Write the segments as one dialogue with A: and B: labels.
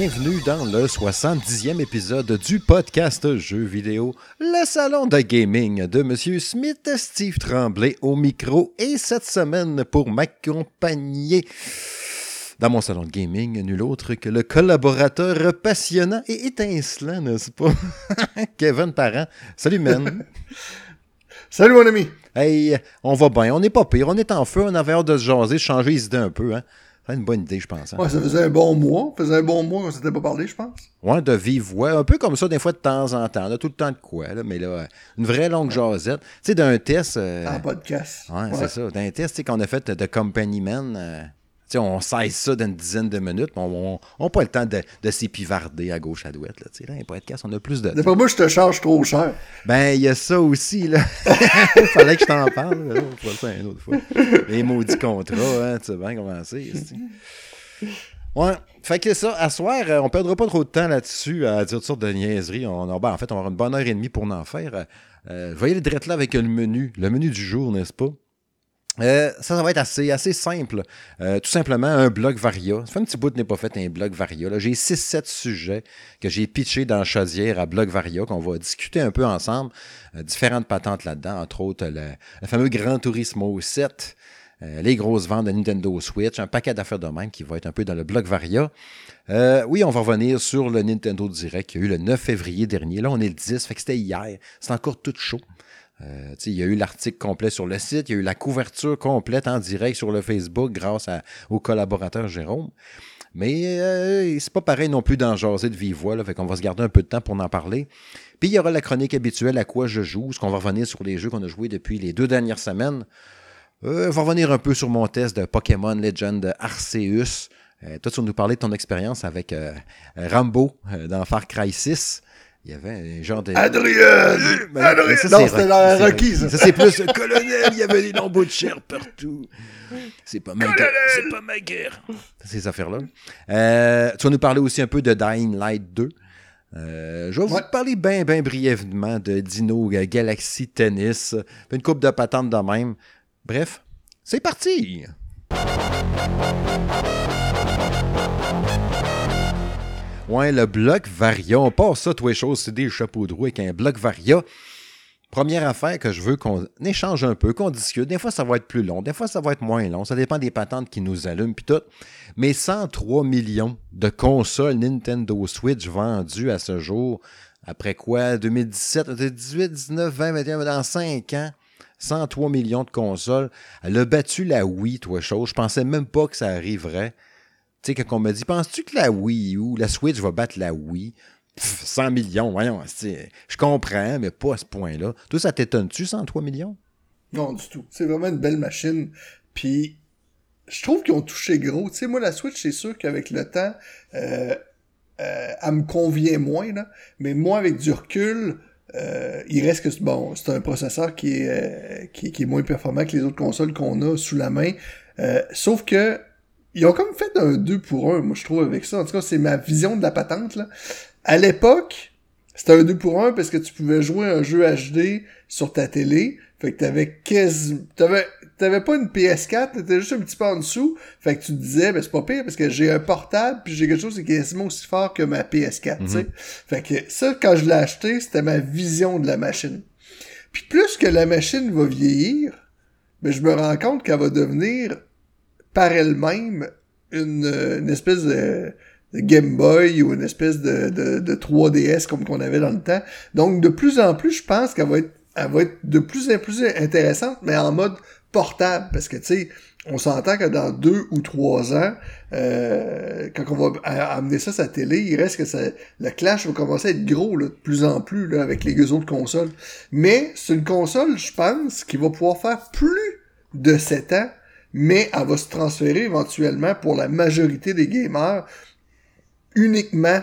A: Bienvenue dans le 70e épisode du podcast Jeux vidéo, le salon de gaming de Monsieur Smith, Steve Tremblay au micro. Et cette semaine, pour m'accompagner dans mon salon de gaming, nul autre que le collaborateur passionnant et étincelant, n'est-ce pas? Kevin Parent. Salut, man.
B: Salut, mon ami.
A: Hey, on va bien, on n'est pas pire, on est en feu, on avait hâte de se jaser, changer les idées un peu, hein? Une bonne idée, je pense. Hein?
B: Ouais, ça faisait un bon mois. Ça faisait un bon mois qu'on s'était pas parlé, je pense.
A: Ouais, de vive voix. Un peu comme ça, des fois, de temps en temps. On a tout le temps de quoi, là. Mais là, une vraie longue jasette. Tu sais, d'un test. Euh...
B: En podcast.
A: Ouais, c'est ça. D'un test, tu sais, qu'on a fait de Company Man. Euh on cesse ça dans une dizaine de minutes, mais on n'a pas le temps de, de s'épivarder à gauche à droite. Là, là, un podcast, on a plus de.
B: D'après moi, je te charge trop cher.
A: Ben, il y a ça aussi. là. Il fallait que je t'en parle. Là. On fera ça une autre fois. Les maudits contrats, hein, tu sais bien comment c'est. Ouais, fait que ça, à soir, euh, on perdra pas trop de temps là-dessus à dire toutes sortes de niaiseries. On, ben, en fait, on avoir une bonne heure et demie pour en faire. Euh, voyez le direct là avec le menu, le menu du jour, n'est-ce pas? Euh, ça, ça va être assez, simple. Euh, tout simplement, un blog Varia. Ça fait un petit bout de n'est pas fait un blog Varia. J'ai 6-7 sujets que j'ai pitchés dans Chaudière à blog Varia, qu'on va discuter un peu ensemble. Euh, différentes patentes là-dedans, entre autres le, fameux Grand Turismo 7, les grosses ventes de Nintendo Switch, un paquet d'affaires de même qui va être un peu dans le blog Varia. oui, on va revenir sur le Nintendo Direct qui a eu le 9 février dernier. Là, on est le 10, fait que c'était hier. C'est encore tout chaud. Euh, il y a eu l'article complet sur le site, il y a eu la couverture complète en direct sur le Facebook grâce au collaborateur Jérôme. Mais euh, c'est pas pareil non plus d'en jaser de vive voix, là, va se garder un peu de temps pour en parler. Puis il y aura la chronique habituelle à quoi je joue, ce qu'on va revenir sur les jeux qu'on a joués depuis les deux dernières semaines. Euh, on va revenir un peu sur mon test de Pokémon Legend Arceus. toi, tu vas nous parler de ton expérience avec Rambo dans Far Cry 6. Il y avait un genre de.
B: Adrien! Ben, non, c'était la requise.
A: Ça, c'est plus colonel, il y avait des lambeaux de chair partout. C'est pas ma guerre. C'est pas ma guerre. Ces affaires-là. Euh, tu vas nous parler aussi un peu de Dying Light 2. Euh, je vais vous parler bien, bien brièvement de Dino Galaxy Tennis. Une coupe de patente de même. Bref, c'est parti! Ouais, le bloc Varia. On passe ça, toi, choses, c'est des chapeaux de roue avec un bloc Varia. Première affaire que je veux qu'on échange un peu, qu'on discute. Des fois, ça va être plus long, des fois, ça va être moins long. Ça dépend des patentes qui nous allument, puis tout. Mais 103 millions de consoles Nintendo Switch vendues à ce jour, après quoi 2017, 18, 19, 20, 21, dans 5 ans. 103 millions de consoles. Elle a battu la Wii, toi, chose. Je pensais même pas que ça arriverait. Tu sais, quand on me dit, penses-tu que la Wii ou la Switch va battre la Wii? 100 millions, voyons. Je comprends, mais pas à ce point-là. Toi, ça t'étonne-tu, 103 millions?
B: Non, du tout. C'est vraiment une belle machine. Puis, je trouve qu'ils ont touché gros. Tu sais, moi, la Switch, c'est sûr qu'avec le temps, euh, euh, elle me convient moins. Là. Mais moi, avec du recul, euh, il reste que bon, c'est un processeur qui est, qui, qui, est moins performant que les autres consoles qu'on a sous la main. sauf que ils ont comme fait un 2 pour 1, moi je trouve, avec ça. En tout cas, c'est ma vision de la patente. Là. À l'époque, c'était un 2 pour 1 parce que tu pouvais jouer un jeu HD sur ta télé. Fait que t'avais quasi... T'avais, t'avais pas une PS4, t'étais juste un petit peu en dessous. Fait que tu te disais, ben c'est pas pire parce que j'ai un portable puis j'ai quelque chose qui est quasiment aussi fort que ma PS4, tu sais. Mhm. Fait que ça, quand je l'ai acheté, c'était ma vision de la machine. Puis plus que la machine va vieillir, ben je me rends compte qu'elle va devenir par elle-même une, espèce de, Game Boy ou une espèce de, de, 3DS comme qu'on avait dans le temps. Donc de plus en plus, je pense qu'elle va être elle va être de plus en plus intéressante, mais en mode portable. Parce que tu sais, on s'entend que dans deux ou trois ans, euh, quand on va amener ça à sa télé, il reste que ça, le clash va commencer à être gros là, de plus en plus là, avec les deux autres consoles. Mais c'est une console, je pense, qui va pouvoir faire plus de 7 ans mais elle va se transférer éventuellement pour la majorité des gamers uniquement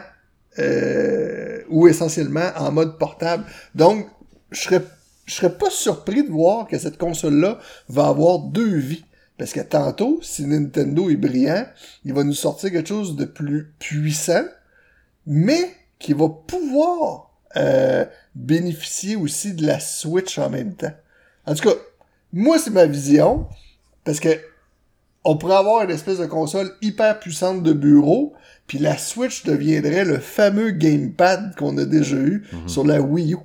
B: euh, ou essentiellement en mode portable. Donc, je serais, je serais pas surpris de voir que cette console-là va avoir deux vies. Parce que tantôt, si Nintendo est brillant, il va nous sortir quelque chose de plus puissant, mais qui va pouvoir euh, bénéficier aussi de la Switch en même temps. En tout cas, moi, c'est ma vision. Parce que on pourrait avoir une espèce de console hyper puissante de bureau, puis la Switch deviendrait le fameux gamepad qu'on a déjà eu
A: Mhm.
B: sur la Wii U.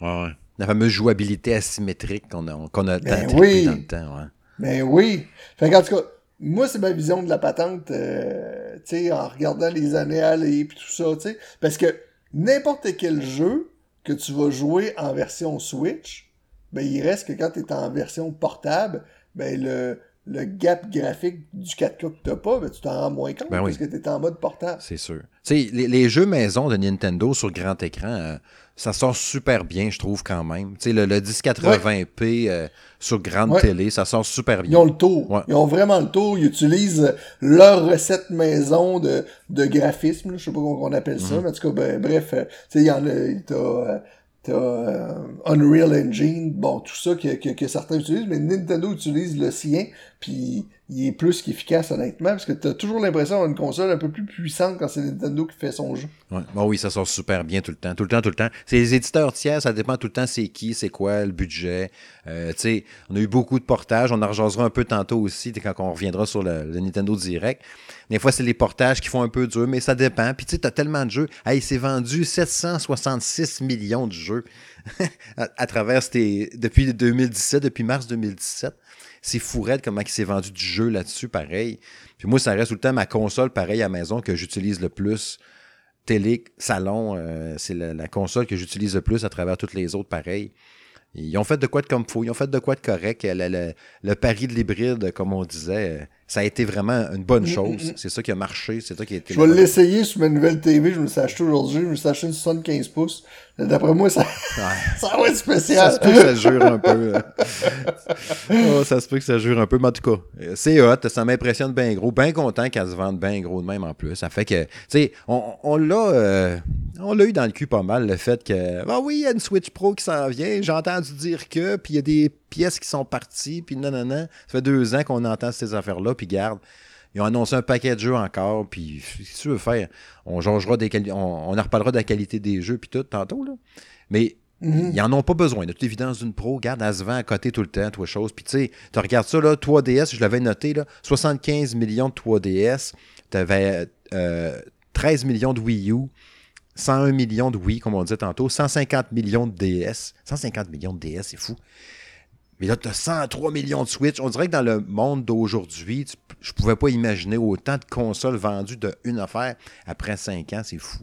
A: Ouais, ouais. La fameuse jouabilité asymétrique qu'on a, qu'on a
B: Ben
A: tant
B: oui.
A: dans le temps. Ouais.
B: Ben oui. Fait qu'en tout cas, moi, c'est ma vision de la patente, euh, tu sais, en regardant les années aller puis tout ça, tu sais. Parce que n'importe quel jeu que tu vas jouer en version Switch, ben il reste que quand tu es en version portable, ben le, le gap graphique du 4K que t'as pas, ben tu t'en rends moins compte
A: Ben oui.
B: parce que tu es en mode portable.
A: C'est sûr. Tu sais, les, les jeux maison de Nintendo sur grand écran, euh, ça sort super bien, je trouve, quand même. Tu sais, le, le 1080p euh, sur grande
B: Ouais.
A: télé, ça sort super
B: Ils
A: bien.
B: ont le tour.
A: Ouais.
B: Ils ont vraiment le tour. Ils utilisent leur recette maison de, de graphisme. Je sais pas comment on appelle
A: Mhm.
B: ça. Mais en tout cas, ben, bref, euh, tu sais, il y en a. Euh, Unreal Engine, bon, tout ça que, certains utilisent, mais Nintendo utilise le sien, puis il est plus qu'efficace, honnêtement, parce que t'as toujours l'impression d'avoir une console un peu plus puissante quand c'est Nintendo qui fait son jeu.
A: Bon, oui, ça sort super bien tout le temps. Tout le temps, tout le temps. C'est les éditeurs tiers, ça dépend tout le temps c'est qui, c'est quoi, le budget. Euh, tu sais, on a eu beaucoup de portages. On en un peu tantôt aussi, quand on reviendra sur le Nintendo Direct. Des fois, c'est les portages qui font un peu dur, mais ça dépend. Puis tu sais, t'as tellement de jeux. Hey, c'est vendu 766 millions de jeux à, travers ces... depuis 2017, depuis mars 2017. C'est fou raide comment il s'est vendu du jeu là-dessus, pareil. Puis moi, ça reste tout le temps ma console, pareil, à maison, que j'utilise le plus télé, salon, euh, c'est la, console que j'utilise le plus à travers toutes les autres, pareil. Ils ont fait de quoi de comme faut, ils ont fait de quoi de correct. Le pari de l'hybride, comme on disait, euh, ça a été vraiment une bonne chose. C'est ça qui a marché, c'est ça qui a été.
B: Je vais l'essayer sur ma nouvelle TV, je me suis acheté aujourd'hui, je me suis acheté une 75 pouces. D'après moi, ça, ça va être
A: Ça
B: spécial.
A: se peut que ça jure un peu. Oh, ça se peut que ça jure un peu, mais en tout cas, euh, c'est hot, ça m'impressionne bien gros. Bien content qu'elle se vende bien gros de même en plus. Ça fait que, tu sais, on, on l'a euh, on l'a eu dans le cul pas mal, le fait que, ah oui, il y a une Switch Pro qui s'en vient, j'ai entendu dire que, puis il y a des pièces qui sont parties, puis non, non, non. Ça fait deux ans qu'on entend ces affaires-là, puis garde. Ils ont annoncé un paquet de jeux encore, puis que tu veux faire? On des on, on en reparlera de la qualité des jeux, puis tout, tantôt, là. Mais
B: Mhm.
A: ils en ont pas besoin. De toute évidence, d'une pro, garde, elle se vend à côté tout le temps, toi, chose. Puis tu sais, tu regardes ça, là, 3DS, je l'avais noté, là, 75 millions de 3DS, t'avais euh, 13 millions de Wii U, 101 millions de Wii, comme on disait tantôt, 150 millions de DS. 150 millions de DS, c'est fou. Mais là, tu as 103 millions de Switch. On dirait que dans le monde d'aujourd'hui, tu- je pouvais pas imaginer autant de consoles vendues de une affaire après 5 ans. C'est fou.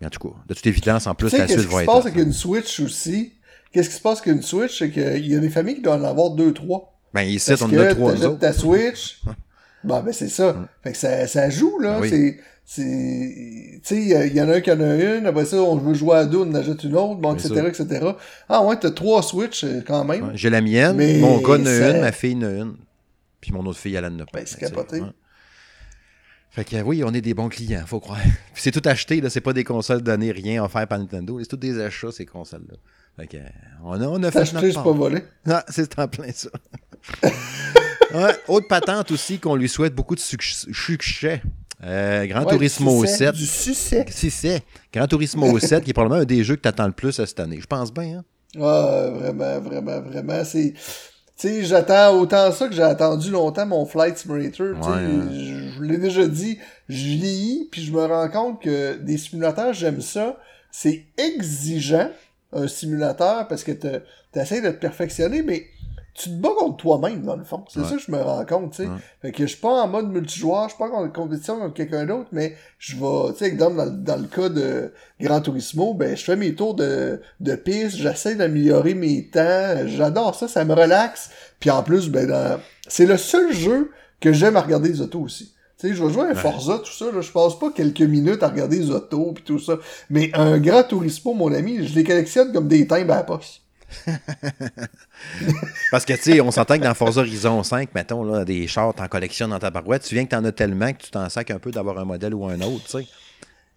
A: Mais en tout cas, de toute évidence, en plus,
B: Tu sais,
A: la
B: qu'est-ce
A: suite
B: qui
A: va
B: se
A: être.
B: passe avec une Switch aussi? Qu'est-ce qui se passe avec une Switch? C'est qu'il y a des familles qui doivent en avoir deux, trois.
A: Ben, ici, on en a trois
B: t'achètes
A: autres.
B: ta Switch. bon, ben, c'est ça. Fait que ça, ça joue, là.
A: Ben oui.
B: Tu sais, il y, en a un qui en a une. Après ça, on veut jouer à deux, on en achète une autre, bon, etc., etc. Ah ouais, t'as trois Switch, euh, quand même.
A: Ouais, J'ai la mienne,
B: Mais
A: mon gars en a une, ma fille en a une. Puis mon autre fille, elle en a pas.
B: Ben, c'est capoté.
A: ouais. Fait que oui, on est des bons clients, faut croire. Puis c'est tout acheté, là, c'est pas des consoles données, rien offert par Nintendo. C'est tout des achats, ces consoles-là. Fait que, on a, on a fait
B: acheté, c'est pas volé.
A: Ah, c'est en plein ça. Ouais, autre patente aussi qu'on lui souhaite beaucoup de suc- succès. Euh, Gran
B: Ouais,
A: Turismo
B: succès,
A: 7.
B: Du succès.
A: Si c'est. Gran Turismo 7, qui est probablement un des jeux que tu attends le plus cette année. Je pense bien, hein?
B: Ah, vraiment, vraiment, vraiment. C'est. Tu sais, j'attends autant ça que j'ai attendu longtemps mon Flight Simulator.
A: Ouais, hein.
B: Je, je vous l'ai déjà dit, je vieillis, puis je me rends compte que des simulateurs, j'aime ça. C'est exigeant, un simulateur, parce que tu essaies de te perfectionner, mais tu te bats contre toi-même, dans le fond. C'est
A: Ouais.
B: ça que je me rends compte, tu sais.
A: Ouais.
B: Fait que je suis pas en mode multijoueur, je suis pas en compétition avec quelqu'un d'autre, mais je vais, tu sais, dans, le- dans le cas de Gran Turismo, ben, je fais mes tours de, de piste, j'essaie d'améliorer mes temps, j'adore ça, ça me relaxe. Puis en plus, ben, dans- c'est le seul jeu que j'aime à regarder les autos aussi. Tu sais, je vais jouer à un Forza, tout ça, là, je passe pas quelques minutes à regarder les autos puis tout ça. Mais un Gran Turismo, mon ami, je les collectionne comme des timbres à la poste.
A: Parce que, tu sais, on s'entend que dans Forza Horizon 5, mettons, là, des chars, t'en collectionnes dans ta barouette. Tu viens que t'en as tellement que tu t'en sacs un peu d'avoir un modèle ou un autre, tu sais.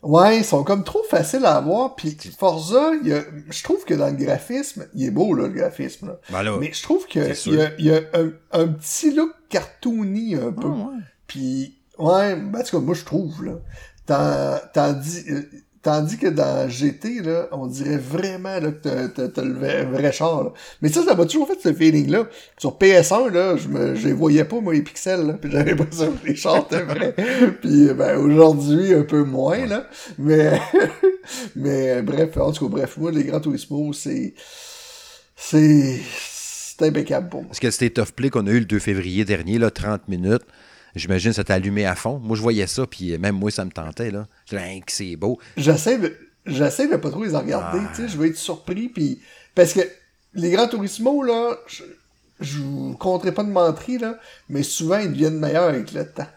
B: Ouais, ils sont comme trop faciles à avoir. Puis Forza, il y a, je trouve que dans le graphisme, il est beau là, le graphisme. Là.
A: Ben là,
B: Mais je trouve que il y a, il y a un, un petit look cartoony un peu.
A: Ah, ouais.
B: Puis ouais, ben, en tout cas, moi je trouve là. Tandis, euh, Tandis que dans GT, là, on dirait vraiment là, que t'as, le vrai, vrai char. Là. Mais ça, ça m'a toujours fait ce feeling-là? Sur PS1, là, je me je les voyais pas, moi, les pixels. Là, puis j'avais l'impression que les chars étaient vrais. puis ben, aujourd'hui, un peu moins. là. Mais, mais bref, en tout cas, bref, moi, les Grands Turismo, c'est... C'est... C'est impeccable pour moi.
A: Parce que State of Play qu'on a eu le 2 février dernier, là, 30 minutes, j'imagine que ça t'a allumé à fond. Moi, je voyais ça, puis même moi, ça me tentait. là. Je disais, Hein, que c'est beau.
B: J'essaie de, j'essaie de pas trop les en regarder,
A: Ah.
B: tu sais, je vais être surpris, puis parce que les Grands Turismo, là, je, je vous compterai pas de menterie, là, mais souvent, ils deviennent meilleurs avec le temps.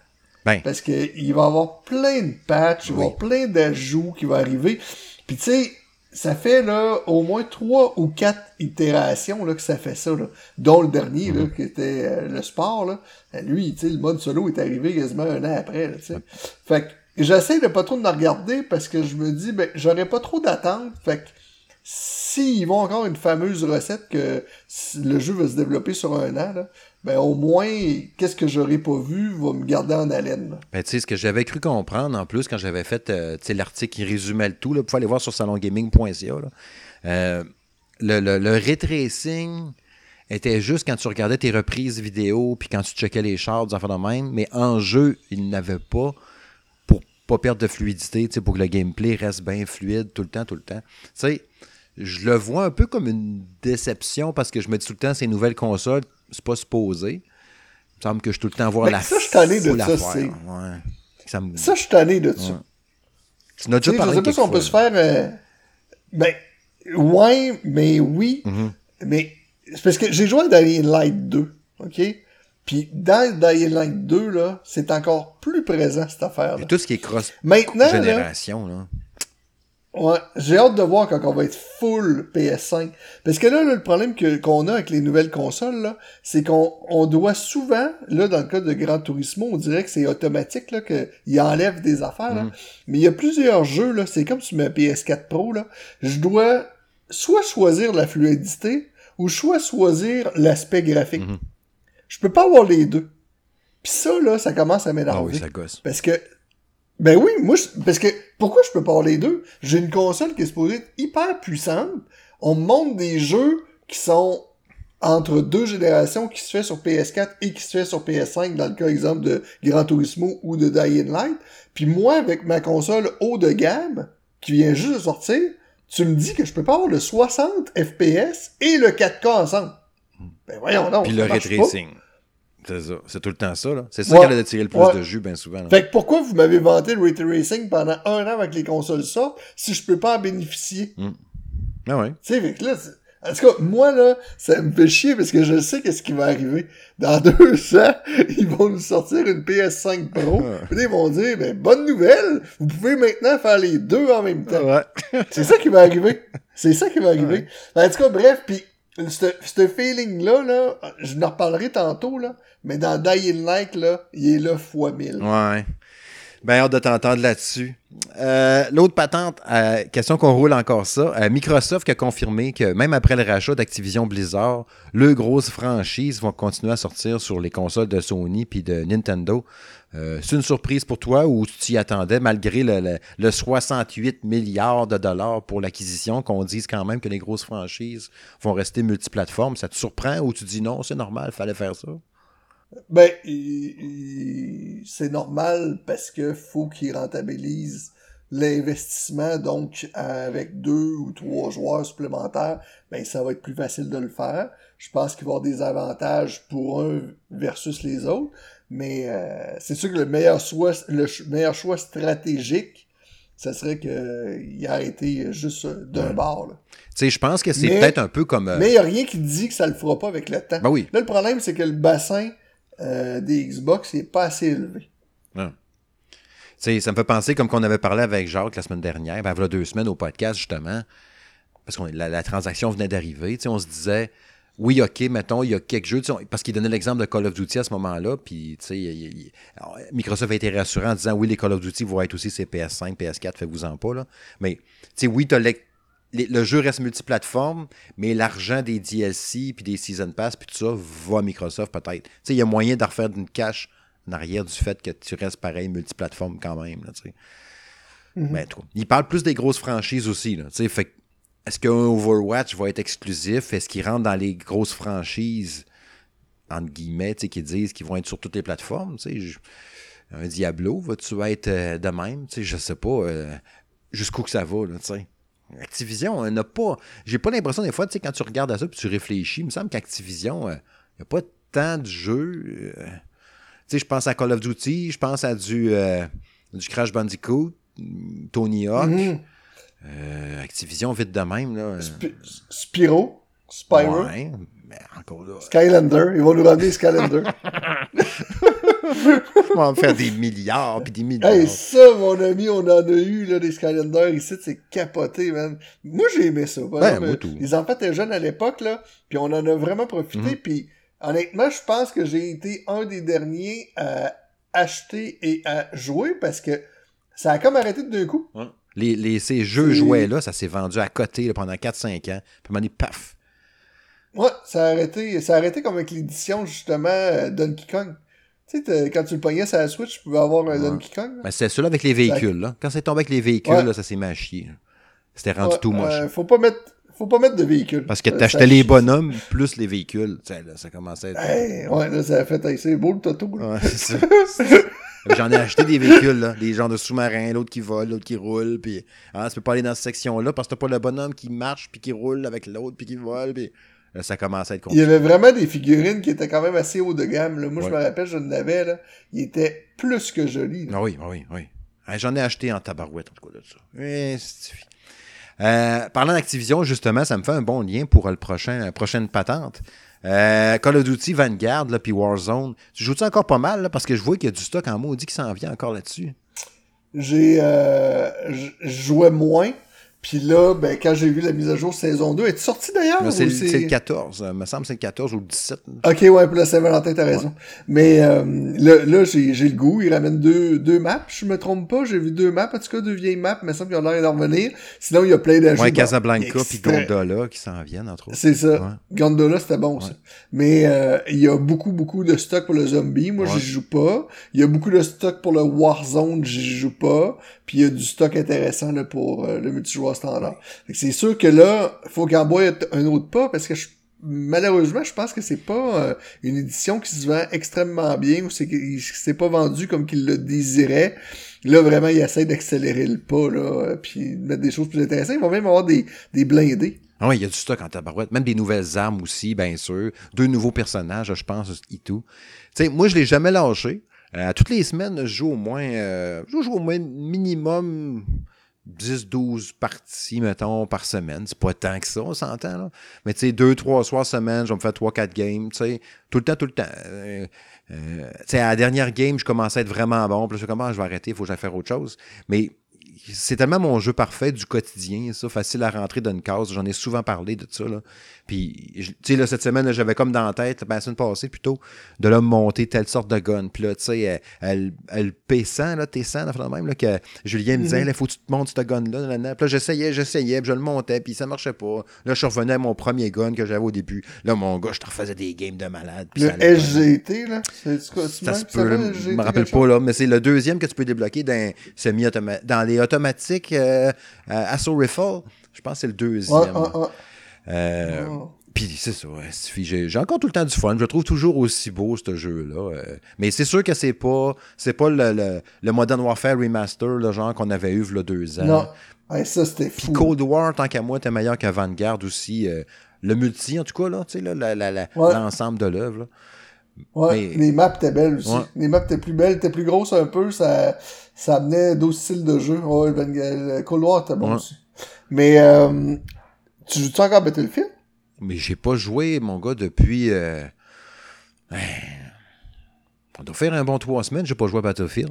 A: Ben,
B: Parce que il va y avoir plein de patchs, il va y avoir plein d'ajouts qui vont arriver. Puis tu sais, ça fait là au moins trois ou quatre itérations là, que ça fait ça, là. dont le dernier, là, qui était euh, le sport. Là. Euh, Lui, tu sais, le mode solo est arrivé quasiment un an après. Là, tu sais. Fait que j'essaie de pas trop de regarder parce que je me dis, ben, j'aurais pas trop d'attente. Fait que s'ils vont encore une fameuse recette que le jeu va se développer sur un an, là, ben au moins, qu'est-ce que j'aurais pas vu va me garder en haleine.
A: Ben, tu sais, ce que j'avais cru comprendre en plus quand j'avais fait euh, l'article qui résumait le tout, là, vous pouvez aller voir sur salongaming.ca. Euh, le, le, le ray tracing était juste quand tu regardais tes reprises vidéo puis quand tu checkais les charts, des affaires de même, mais en jeu, il n'avait pas pour pas perdre de fluidité, pour que le gameplay reste bien fluide tout le temps, tout le temps. Tu sais, je le vois un peu comme une déception parce que je me dis tout le temps, ces nouvelles consoles, c'est pas supposé. Il me semble que je suis tout le temps voir
B: Ben,
A: la
B: ça, je suis tanné de ça, c'est-
A: Ouais. Ça me...
B: Ça, je suis tanné de ça.
A: Ouais. Tu n'as déjà
B: sais, je
A: parlé
B: sais pas si on peut se faire. euh, Ben, ouais, mais oui.
A: Mhm.
B: Mais c'est parce que j'ai joué à Dying Light 2, ok? Puis dans Dying Light 2, là, c'est encore plus présent, cette affaire-là.
A: Puis tout ce qui est cross
B: Maintenant, là,
A: génération, là.
B: Ouais, j'ai hâte de voir quand on va être full PS5. Parce que là, là, le problème que, qu'on a avec les nouvelles consoles, là, c'est qu'on on doit souvent, là, dans le cas de Gran Turismo, on dirait que c'est automatique, là, qu'il enlève des affaires, là. Mais il y a plusieurs jeux, là, c'est comme sur ma PS4 Pro, là. Je dois soit choisir la fluidité, ou soit choisir l'aspect graphique.
A: Mhm.
B: Je peux pas avoir les deux. Puis ça, là, ça commence à m'énerver.
A: Ah oui, ça gosse.
B: Parce que. Ben oui, moi, je- parce que. Pourquoi je peux pas avoir les deux? J'ai une console qui est supposée être hyper puissante. On me montre des jeux qui sont entre deux générations qui se fait sur PS4 et qui se fait sur PS5 dans le cas exemple de Gran Turismo ou de Dying Light. Puis moi, avec ma console haut de gamme, qui vient juste de sortir, tu me dis que je peux pas avoir le 60 FPS et le 4K ensemble. Ben voyons donc.
A: Puis le ray
B: marche pas.
A: tracing. C'est ça. C'est tout le temps ça, là. C'est ça
B: Ouais.
A: qui allait tirer le plus
B: Ouais.
A: de jus, bien souvent. là.
B: Fait que pourquoi vous m'avez vanté le ray tracing pendant un an avec les consoles sortent si je peux pas en bénéficier?
A: Ah ouais.
B: Tu sais, fait que là, en tout cas, moi, là, ça me fait chier parce que je sais qu'est-ce qui va arriver. Dans deux ans, ils vont nous sortir une PS5 Pro. Puis là, ils vont dire, ben, bonne nouvelle, vous pouvez maintenant faire les deux en même temps.
A: Ouais.
B: C'est ça qui va arriver. C'est ça qui va arriver. En tout cas, bref, puis ce feeling-là, là, je en reparlerai tantôt, là, mais dans Dying Light, là, il est là fois 1000.
A: Ouais. Ben, hâte de t'entendre là-dessus. Euh, L'autre patente, euh, question qu'on roule encore ça. euh, Microsoft a confirmé que même après le rachat d'Activision Blizzard, le grosses franchises vont continuer à sortir sur les consoles de Sony puis de Nintendo. Euh, C'est une surprise pour toi ou tu t'y attendais malgré le, le- le 68 milliards de dollars pour l'acquisition qu'on dise quand même que les grosses franchises vont rester multiplateformes? Ça te surprend ou tu dis non, c'est normal, fallait faire ça?
B: Ben, c'est normal parce que faut qu'ils rentabilisent l'investissement. Donc, avec deux ou trois joueurs supplémentaires, ben, ça va être plus facile de le faire. Je pense qu'il va y avoir des avantages pour un versus les autres. Mais euh, c'est sûr que le meilleur choix, le ch- meilleur choix stratégique, ça serait qu'il a été juste d'un bord.
A: Tu sais, je pense que c'est peut-être un peu comme... euh,
B: Mais il n'y a rien qui dit que ça le fera pas avec le temps.
A: Ben oui.
B: Là, le problème, c'est que le bassin euh, des Xbox n'est pas assez élevé.
A: Tu sais, ça me fait penser comme qu'on avait parlé avec Jacques la semaine dernière, ben, il y a deux semaines au podcast, justement, parce que la, la transaction venait d'arriver. Tu sais, On se disait, oui, OK, mettons, il y a quelques jeux, parce qu'il donnait l'exemple de Call of Duty à ce moment-là, puis tu sais, Microsoft a été rassurant en disant, oui, les Call of Duty vont être aussi ces PS5, PS4, faites-vous-en pas. Là. Mais, tu sais, oui, le, les- le jeu reste multiplateforme, mais l'argent des DLC, puis des Season Pass, puis tout ça, va à Microsoft peut-être. Tu sais, il y a moyen de refaire une cache en arrière du fait que tu restes pareil multiplateforme quand même. Là, tu sais. Ben, trop. Il parle plus des grosses franchises aussi. Là, tu sais, fait est-ce qu'un Overwatch va être exclusif? Est-ce qu'il rentre dans les grosses franchises, entre guillemets, qui disent qu'ils vont être sur toutes les plateformes? Je- un Diablo, vas-tu être euh, de même? Sais, je sais pas euh, jusqu'où que ça va, là. Activision, elle n'a pas... J'ai pas l'impression, des fois, quand tu regardes à ça puis tu réfléchis, il me semble qu'Activision, il n'y a pas tant de jeux... euh, je pense à Call of Duty, je pense à du, euh, Crash Bandicoot, Tony Hawk.
B: Mhm.
A: Euh, Activision, vite de même, là. euh,
B: Sp- Spyro. Spyro.
A: ouais, mais encore là,
B: Skylander. Ils vont nous ramener Skylander.
A: on va en faire des milliards, puis des milliards.
B: hey, ça, mon ami, on en a eu, là, des Skylanders ici. C'est capoté, man. Moi, j'ai aimé ça.
A: Ben, moi, tout.
B: Les enfants étaient jeunes à l'époque, là. Puis on en a vraiment profité.
A: Mhm.
B: Puis honnêtement, je pense que j'ai été un des derniers à acheter et à jouer parce que ça a comme arrêté d'un coup.
A: Ouais. Les, les- ces jeux
B: C'est-
A: jouets-là, ça s'est vendu à côté là, pendant 4-5 ans. Puis à un moment donné, paf.
B: Ouais, ça a arrêté, ça a arrêté comme avec l'édition, justement, euh, Donkey Kong. Tu sais, quand tu le pognais sur la Switch, tu pouvais avoir un
A: Ouais.
B: Donkey Kong. là.
A: Ben, ça là, avec les véhicules. Là. Quand c'est tombé avec les véhicules,
B: Ouais.
A: là, ça s'est là. C'était rendu
B: Ouais,
A: tout moche.
B: euh, faut pas mettre, faut pas mettre de véhicule.
A: Parce que
B: Euh,
A: t'achetais les bonhommes plus les véhicules. Tu sais, là, ça commençait à être...
B: Hey, ouais, là, ça a fait, hey, c'est beau le toto, là.
A: Ouais, c'est ça. J'en ai acheté des véhicules, là. Des genres de sous-marins, l'autre qui vole, l'autre qui roule, puis ah, tu peux pas aller dans cette section-là parce que t'as pas le bonhomme qui marche puis qui roule avec l'autre puis qui vole, puis là, ça commence à être
B: Il y
A: compliqué.
B: avait vraiment des figurines qui étaient quand même assez haut de gamme, là. Moi, je me rappelle, je l'avais, là. Il était plus que joli.
A: Ah oui, ah oui, oui. Ah, J'en ai acheté en tabarouette, en tout cas, de ça. C'est- Euh, parlant d'Activision, justement, ça me fait un bon lien pour le prochain, la prochaine patente. Euh, Call of Duty, Vanguard, puis Warzone. Tu joues-tu encore pas mal, là, parce que je vois qu'il y a du stock en maudit qui s'en vient encore là-dessus.
B: J'ai, euh, jouais moins. Puis là, ben, quand j'ai vu la mise à jour saison 2, est sortie d'ailleurs?
A: C'est le, c'est le 14, euh, me semble que c'est le 14 ou le 17.
B: Ok, ouais, pour la Saint-Valentin, t'as raison. Mais euh, là, là j'ai j'ai le goût. Il ramène deux, deux maps, je me trompe pas. J'ai vu deux maps, en tout cas, deux vieilles maps. Il me semble qu'ils ont l'air d'en revenir. Sinon, il y a plein d'ajouts.
A: Ouais, Casablanca puis Gondola qui s'en viennent, entre autres.
B: C'est ça.
A: Ouais.
B: Gondola, c'était bon, ça. Mais euh, il y a beaucoup, beaucoup de stock pour le zombie. Moi, j'y joue pas. Il y a beaucoup de stock pour le Warzone, j'y joue pas. Puis il y a du stock intéressant là, pour euh, le multijoueur C'est sûr que là, faut qu'il envoie un autre pas parce que malheureusement, je pense que c'est pas euh, une édition qui se vend extrêmement bien ou c'est qu'il pas vendu comme qu'il le désirait. Là, vraiment, il essaie d'accélérer le pas, là, euh, puis de mettre des choses plus intéressantes. Ils vont même avoir des, blindés.
A: Ah oui, il y a du stock en tabarouette. Même des nouvelles armes aussi, bien sûr. Deux nouveaux personnages, je pense, et tout. Tu sais, moi, je l'ai jamais lâché. Euh, toutes les semaines, je joue au moins, je joue au moins minimum 10-12 parties, mettons, par semaine. C'est pas tant que ça, on s'entend, là. Mais tu sais, deux, trois soirs semaine, je vais me faire trois, quatre games, tu sais. Tout le temps, tout le temps. Euh, euh, tu sais, à la dernière game, je commençais à être vraiment bon. Puis je suis comme, Ah, je vais arrêter, il faut que j'aille faire autre chose. Mais c'est tellement mon jeu parfait du quotidien, ça, facile à rentrer dans une case. J'en ai souvent parlé de ça. Là. Puis, tu sais, là, cette semaine, j'avais comme dans la tête, ben, la semaine passée plutôt, de là, monter telle sorte de gun. Puis là, tu sais, euh, elle, elle P100, là, T100, là, même, là, que Julien me disait, il faut que tu te montes ce gun-là. là, là. Puis là, j'essayais, j'essayais, puis je le montais, puis ça marchait pas. Là, je revenu à mon premier gun que j'avais au début. Là, mon gars, je te refaisais des games de malade. puis
B: Le
A: ça.
B: SGT, là? C'est quoi,
A: Ça se peut, je me rappelle pas là, mais c'est le deuxième que tu peux débloquer dans semi dans les automatiques euh, euh, Assault Rifle. Je pense que c'est le deuxième. Euh,
B: Ouais.
A: Puis c'est ça, ouais, j'ai encore tout le temps du fun. Je le trouve toujours aussi beau, ce jeu-là. euh. mais c'est sûr que c'est pas c'est pas le, le, le Modern Warfare Remaster, le genre qu'on avait eu il y a deux ans.
B: Non. Ouais, ça, c'était
A: Puis
B: fou.
A: Cold War, tant qu'à moi, était meilleur que Vanguard aussi. euh, le multi, en tout cas, là, tu sais,
B: Ouais.
A: l'ensemble de l'œuvre.
B: Ouais,
A: Mais-
B: les maps étaient belles aussi.
A: Ouais.
B: Les maps étaient plus belles, étaient plus grosses un peu, ça, ça amenait d'autres styles de jeu. Ouais, le, Cold War était bon aussi. Mais, euh, tu joues-tu encore Battlefield?
A: Mais j'ai pas joué, mon gars, depuis. euh, ben, on doit faire un bon trois semaines, j'ai pas joué à Battlefield.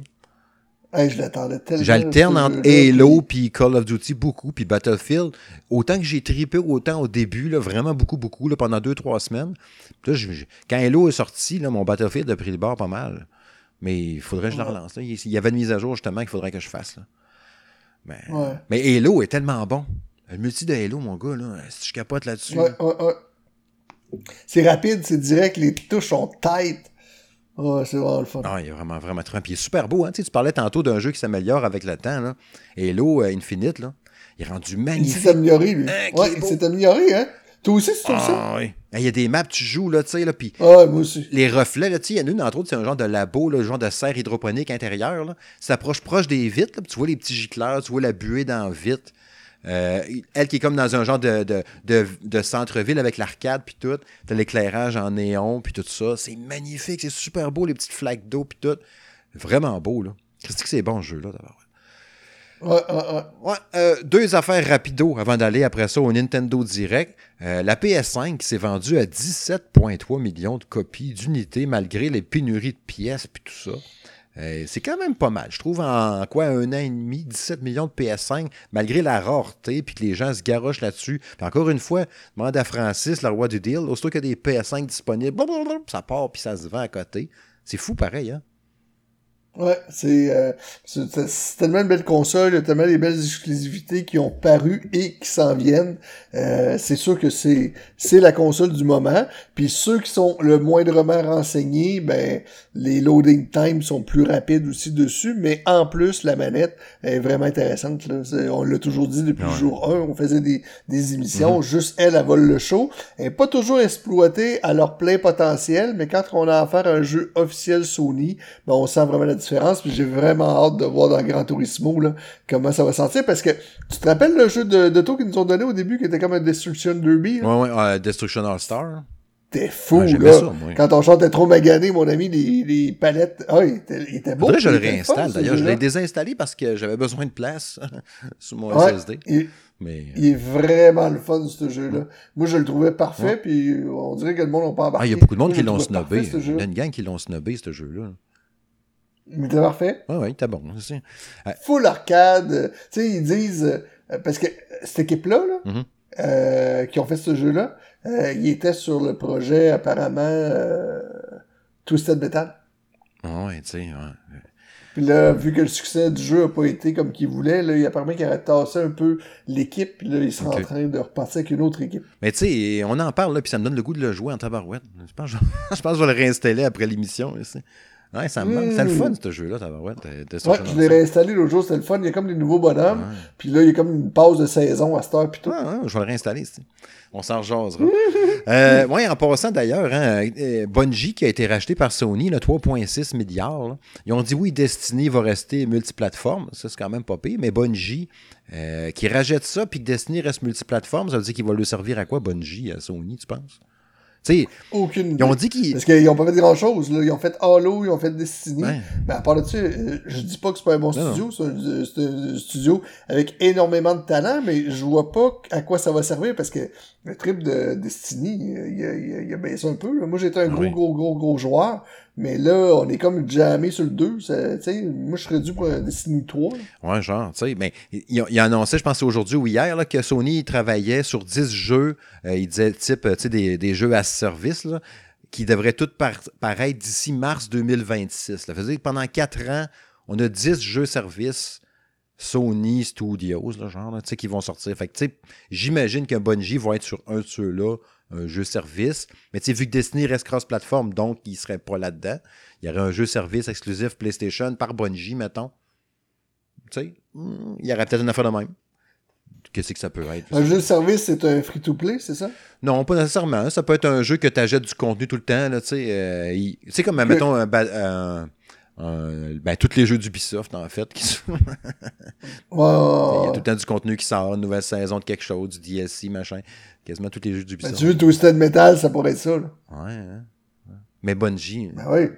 B: Hey, je l'attendais tellement.
A: J'alterne entre Halo
B: puis-
A: Call of Duty beaucoup, puis Battlefield. Autant que j'ai trippé autant au début, là, vraiment beaucoup, beaucoup, là, pendant deux, trois semaines. Là, je- je- quand Halo est sorti, là, mon Battlefield a pris le bord pas mal. Mais il faudrait que je le relance. là. Il il y avait une mise à jour justement qu'il faudrait que je fasse. Là. Mais,
B: Ouais.
A: mais Halo est tellement bon. Le multi de Halo, mon gars, là, si je capote là-dessus.
B: Ouais, ouais, ouais. C'est rapide, c'est direct, les touches sont tight. Ouais, c'est vraiment le fun.
A: Ah, il est vraiment, vraiment très Puis il est super beau. Hein? Tu, sais, tu parlais tantôt d'un jeu qui s'améliore avec le temps. Là. Halo euh, Infinite, là, il est rendu
B: Il
A: magnifique.
B: s'est amélioré, lui.
A: Hein,
B: ouais, il s'est amélioré, hein. Toi aussi, tu trouves ça?
A: Ah, oui. Il y a des maps, tu joues, là, tu sais, là, puis
B: Ah, moi aussi.
A: les reflets, là, tu sais, il y en a une, entre autres, c'est un genre de labo, là, un genre de serre hydroponique intérieur, là. Ça approche proche des vitres, là, puis tu vois les petits gicleurs, tu vois la buée dans la vitre. Euh, elle qui est comme dans un genre de, de, de, de centre-ville avec l'arcade, puis tout. T'as l'éclairage en néon, puis tout ça. C'est magnifique, c'est super beau, les petites flaques d'eau, puis tout. Vraiment beau, là. Qu'est-ce que c'est bon, ce jeu-là, d'abord.
B: Ouais, ouais, ouais.
A: Ouais, euh, deux affaires rapido avant d'aller après ça au Nintendo Direct. Euh, la PS5 qui s'est vendue à 17,3 millions de copies d'unités malgré les pénuries de pièces puis tout ça. Euh, c'est quand même pas mal. Je trouve en quoi un an et demi, 17 millions de PS5, malgré la rareté, puis que les gens se garochent là-dessus. Encore une fois, demande à Francis, le roi du deal, aussitôt qu'il y a des PS5 disponibles, ça part puis ça se vend à côté. C'est fou pareil, hein?
B: Ouais, c'est euh, c'est tellement une belle console, il y a tellement des belles exclusivités qui ont paru et qui s'en viennent. Euh, c'est sûr que c'est c'est la console du moment. Puis ceux qui sont le moindrement renseignés, ben les loading times sont plus rapides aussi dessus. Mais en plus, la manette est vraiment intéressante. Là. On l'a toujours dit depuis le jour 1, on faisait des, des émissions. Juste elle, elle vole le show. Elle n'est pas toujours exploitée à leur plein potentiel, mais quand on a affaire à un jeu officiel Sony, ben on sent vraiment la différence. Puis j'ai vraiment hâte de voir dans Gran Turismo là, comment ça va sentir. Parce que tu te rappelles le jeu de, de taux qu'ils nous ont donné au début qui était comme un Destruction Derby? là?
A: Ouais, ouais, euh, Destruction All-Star.
B: T'es fou,
A: Ouais,
B: là.
A: ça, moi.
B: Quand ton char était trop magané, mon ami, les, les palettes. Ah, il était, il était beau.
A: Je le réinstalle d'ailleurs. Je l'ai désinstallé parce que j'avais besoin de place sur mon
B: Ouais,
A: SSD.
B: il-
A: Mais
B: Il est vraiment le fun, ce jeu-là. Moi, je le trouvais parfait, puis on dirait que le monde n'a pas embarqué.
A: ah, il y a beaucoup de monde
B: Moi,
A: qui l'ont snobé. Il y a une gang qui l'ont snobé, ce jeu-là.
B: Il était parfait.
A: Ah oui, il était bon. ça.
B: Full arcade. euh, Tu sais, ils disent... euh, parce que cette équipe-là, là,
A: Mhm.
B: Euh, qui ont fait ce jeu-là, euh, ils étaient sur le projet, apparemment, euh, Twisted Metal.
A: Ah ouais, tu sais. ouais.
B: Puis là, vu que le succès du jeu a pas été comme qu'ils voulaient, là, il a permis qu'ils auraient tassé un peu l'équipe, puis là, ils sont en train de repartir avec une autre équipe.
A: Mais tu sais, on en parle, là, puis ça me donne le goût de le jouer en tabarouette. Je pense, que je, je pense que je vais le réinstaller après l'émission. ici. Ouais, ça me manque. C'est le fun, ce jeu-là,
B: Ouais, je l'ai réinstallé l'autre jour, c'était le fun. Il y a comme des nouveaux bonhommes. Puis là, il y a comme une pause de saison à cette heure, puis tout.
A: Je vais le réinstaller. On s'en jasera. euh, ouais, en passant d'ailleurs, hein, euh, Bungie qui a été racheté par Sony, là, 3,6 milliards. là. Ils ont dit oui, Destiny va rester multiplateforme. Ça, c'est quand même pas pire. Mais Bungie, euh, qui rachète ça, puis que Destiny reste multiplateforme, ça veut dire qu'il va le servir à quoi, Bungie, à Sony, tu penses? Tu sais,
B: Aucune
A: ils ont dit qu'ils.
B: Parce qu'ils ont pas fait grand-chose. Là. Ils ont fait Halo, ils ont fait Destiny.
A: Ouais.
B: Mais à part de ça, euh, je dis pas que c'est pas un bon
A: Non,
B: studio. C'est un, studio avec énormément de talent, mais je vois pas à quoi ça va servir parce que le trip de Destiny, il a, il a, il a baissé un peu. là. Moi, j'étais un gros,
A: Oui.
B: gros, gros, gros joueur. Mais là, on est comme jamais sur le 2. ça- moi, je serais dû pour Destiny 3. là.
A: Ouais, genre, tu sais, mais il, il a je pense aujourd'hui ou hier, là, que Sony il travaillait sur 10 jeux, euh, il disait type, euh, tu sais, des, des jeux à service, là, qui devraient tous par- paraître d'ici mars 2026. Là. Ça veut que pendant 4 ans, on a 10 jeux services Sony Studios, genre, tu sais, qui vont sortir. Fait que, tu sais, j'imagine qu'un Bungie va être sur un de ceux-là, un jeu service. Mais tu sais, vu que Destiny reste cross-platform, donc il serait pas là-dedans, il y aurait un jeu service exclusif PlayStation par Bungie, mettons. Tu sais, hmm, il y aurait peut-être une affaire de même. Qu'est-ce que ça peut être?
B: Un jeu de service, c'est un free-to-play, c'est ça?
A: Non, pas nécessairement. Ça peut être un jeu que tu achètes du contenu tout le temps. là, Tu sais euh, il- tu sais, comme, mettons, un, ba- un- un- ben, tous les jeux d'Ubisoft, en fait. qui sont-
B: Ouais,
A: Il y a tout le temps du contenu qui sort, une nouvelle saison de quelque chose, du DLC, machin. Quasiment tous les jeux
B: Ben,
A: d'Ubisoft.
B: tu veux Twisted Metal, ça pourrait être ça. Là.
A: Ouais, hein. Mais Bungie.
B: Ben oui.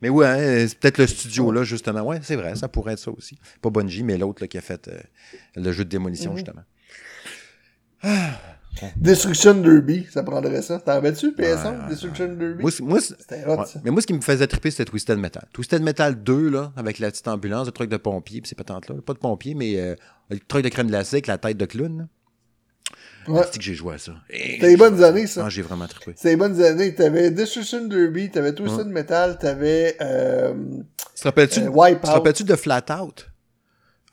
A: Mais ouais, hein, c'est peut-être le studio là, justement. Ouais, c'est vrai, ça pourrait être ça aussi. Pas Bungie, mais l'autre là, qui a fait euh, le jeu de démolition,
B: Mhm.
A: justement.
B: Destruction Derby, ça prendrait ça. T'en rappelles-tu, PS1?
A: Ouais,
B: Destruction Derby?
A: Moi,
B: hot,
A: ouais.
B: ça.
A: Mais moi, ce qui me faisait triper, c'était Twisted Metal. Twisted Metal 2, là, avec la petite ambulance, le truc de pompier, puis ces patentes-là. Pas de pompier, mais euh, le truc de crème glacée avec la tête de clown. là.
B: Ouais.
A: C'est que j'ai joué à ça.
B: C'était les bonnes années, ça.
A: Ah, j'ai vraiment trippé.
B: C'était les bonnes années. T'avais Destruction Derby, t'avais Twisted Metal, t'avais euh,
A: te rappelles-tu
B: euh,
A: te rappelles-tu de Flat Out?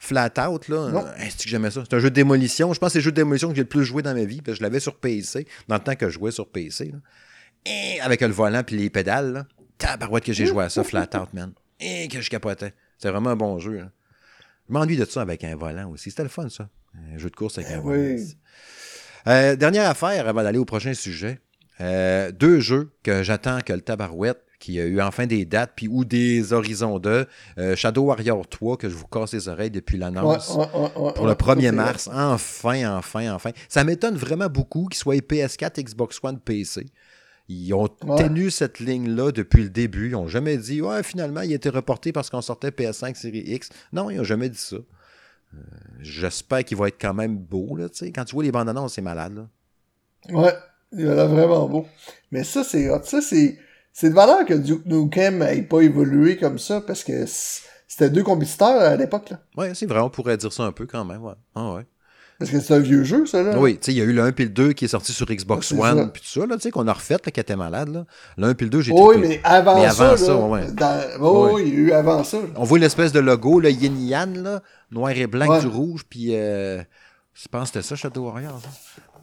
A: Flat Out, là, est-ce que j'aimais ça? C'est un jeu de démolition. Je pense que c'est le jeu de démolition que j'ai le plus joué dans ma vie, parce que je l'avais sur PC, dans le temps que je jouais sur PC. là. Et avec le volant puis les pédales. là. tabarouette que j'ai joué à ça, Flat Out, man. Et que je capotais. C'était vraiment un bon jeu. hein. Je m'ennuie de ça avec un volant aussi. C'était le fun, ça. Un jeu de course avec un volant.
B: oui.
A: Euh, dernière affaire avant d'aller au prochain sujet. Euh, deux jeux que j'attends que le Tabarouette, qui a eu enfin des dates, puis ou des horizons de euh, Shadow Warrior 3, que je vous casse les oreilles depuis l'annonce.
B: ouais, ouais, ouais,
A: Pour le 1er
B: c'est
A: mars, enfin, enfin, enfin. Ça m'étonne vraiment beaucoup qu'ils soient PS4, Xbox One, PC. Ils ont tenu cette ligne-là depuis le début. Ils n'ont jamais dit, ouais, finalement, il a été reporté parce qu'on sortait PS5 Série X. Non, ils n'ont jamais dit ça. Euh, J'espère qu'il va être quand même beau, là. Quand tu vois les bandes annonces, c'est malade, là.
B: Ouais, il a l'air vraiment beau. Mais ça, c'est. Ça, c'est, c'est de valeur que Duke Nukem ait pas évolué comme ça parce que c'était deux compétiteurs à l'époque, là.
A: Ouais, c'est vrai, on pourrait dire ça un peu quand même, ouais. Ah, ouais.
B: Parce que c'est un vieux jeu, ça, là.
A: Oui, tu sais, il y a eu le 1 puis le 2 qui est sorti sur Xbox
B: c'est
A: One, puis tout ça, là, tu sais, qu'on a refait, là, qui était malade, là. Le 1 puis le 2, j'ai
B: Oh, oui, mais avant,
A: Mais
B: ça,
A: avant ça,
B: là,
A: ouais.
B: dans- oh, oui, il y a eu avant ça. là.
A: On voit l'espèce de logo, le yin yang, là, noir et blanc
B: Ouais.
A: du rouge, puis euh, je pense que c'était ça, Shadow Warrior. ça.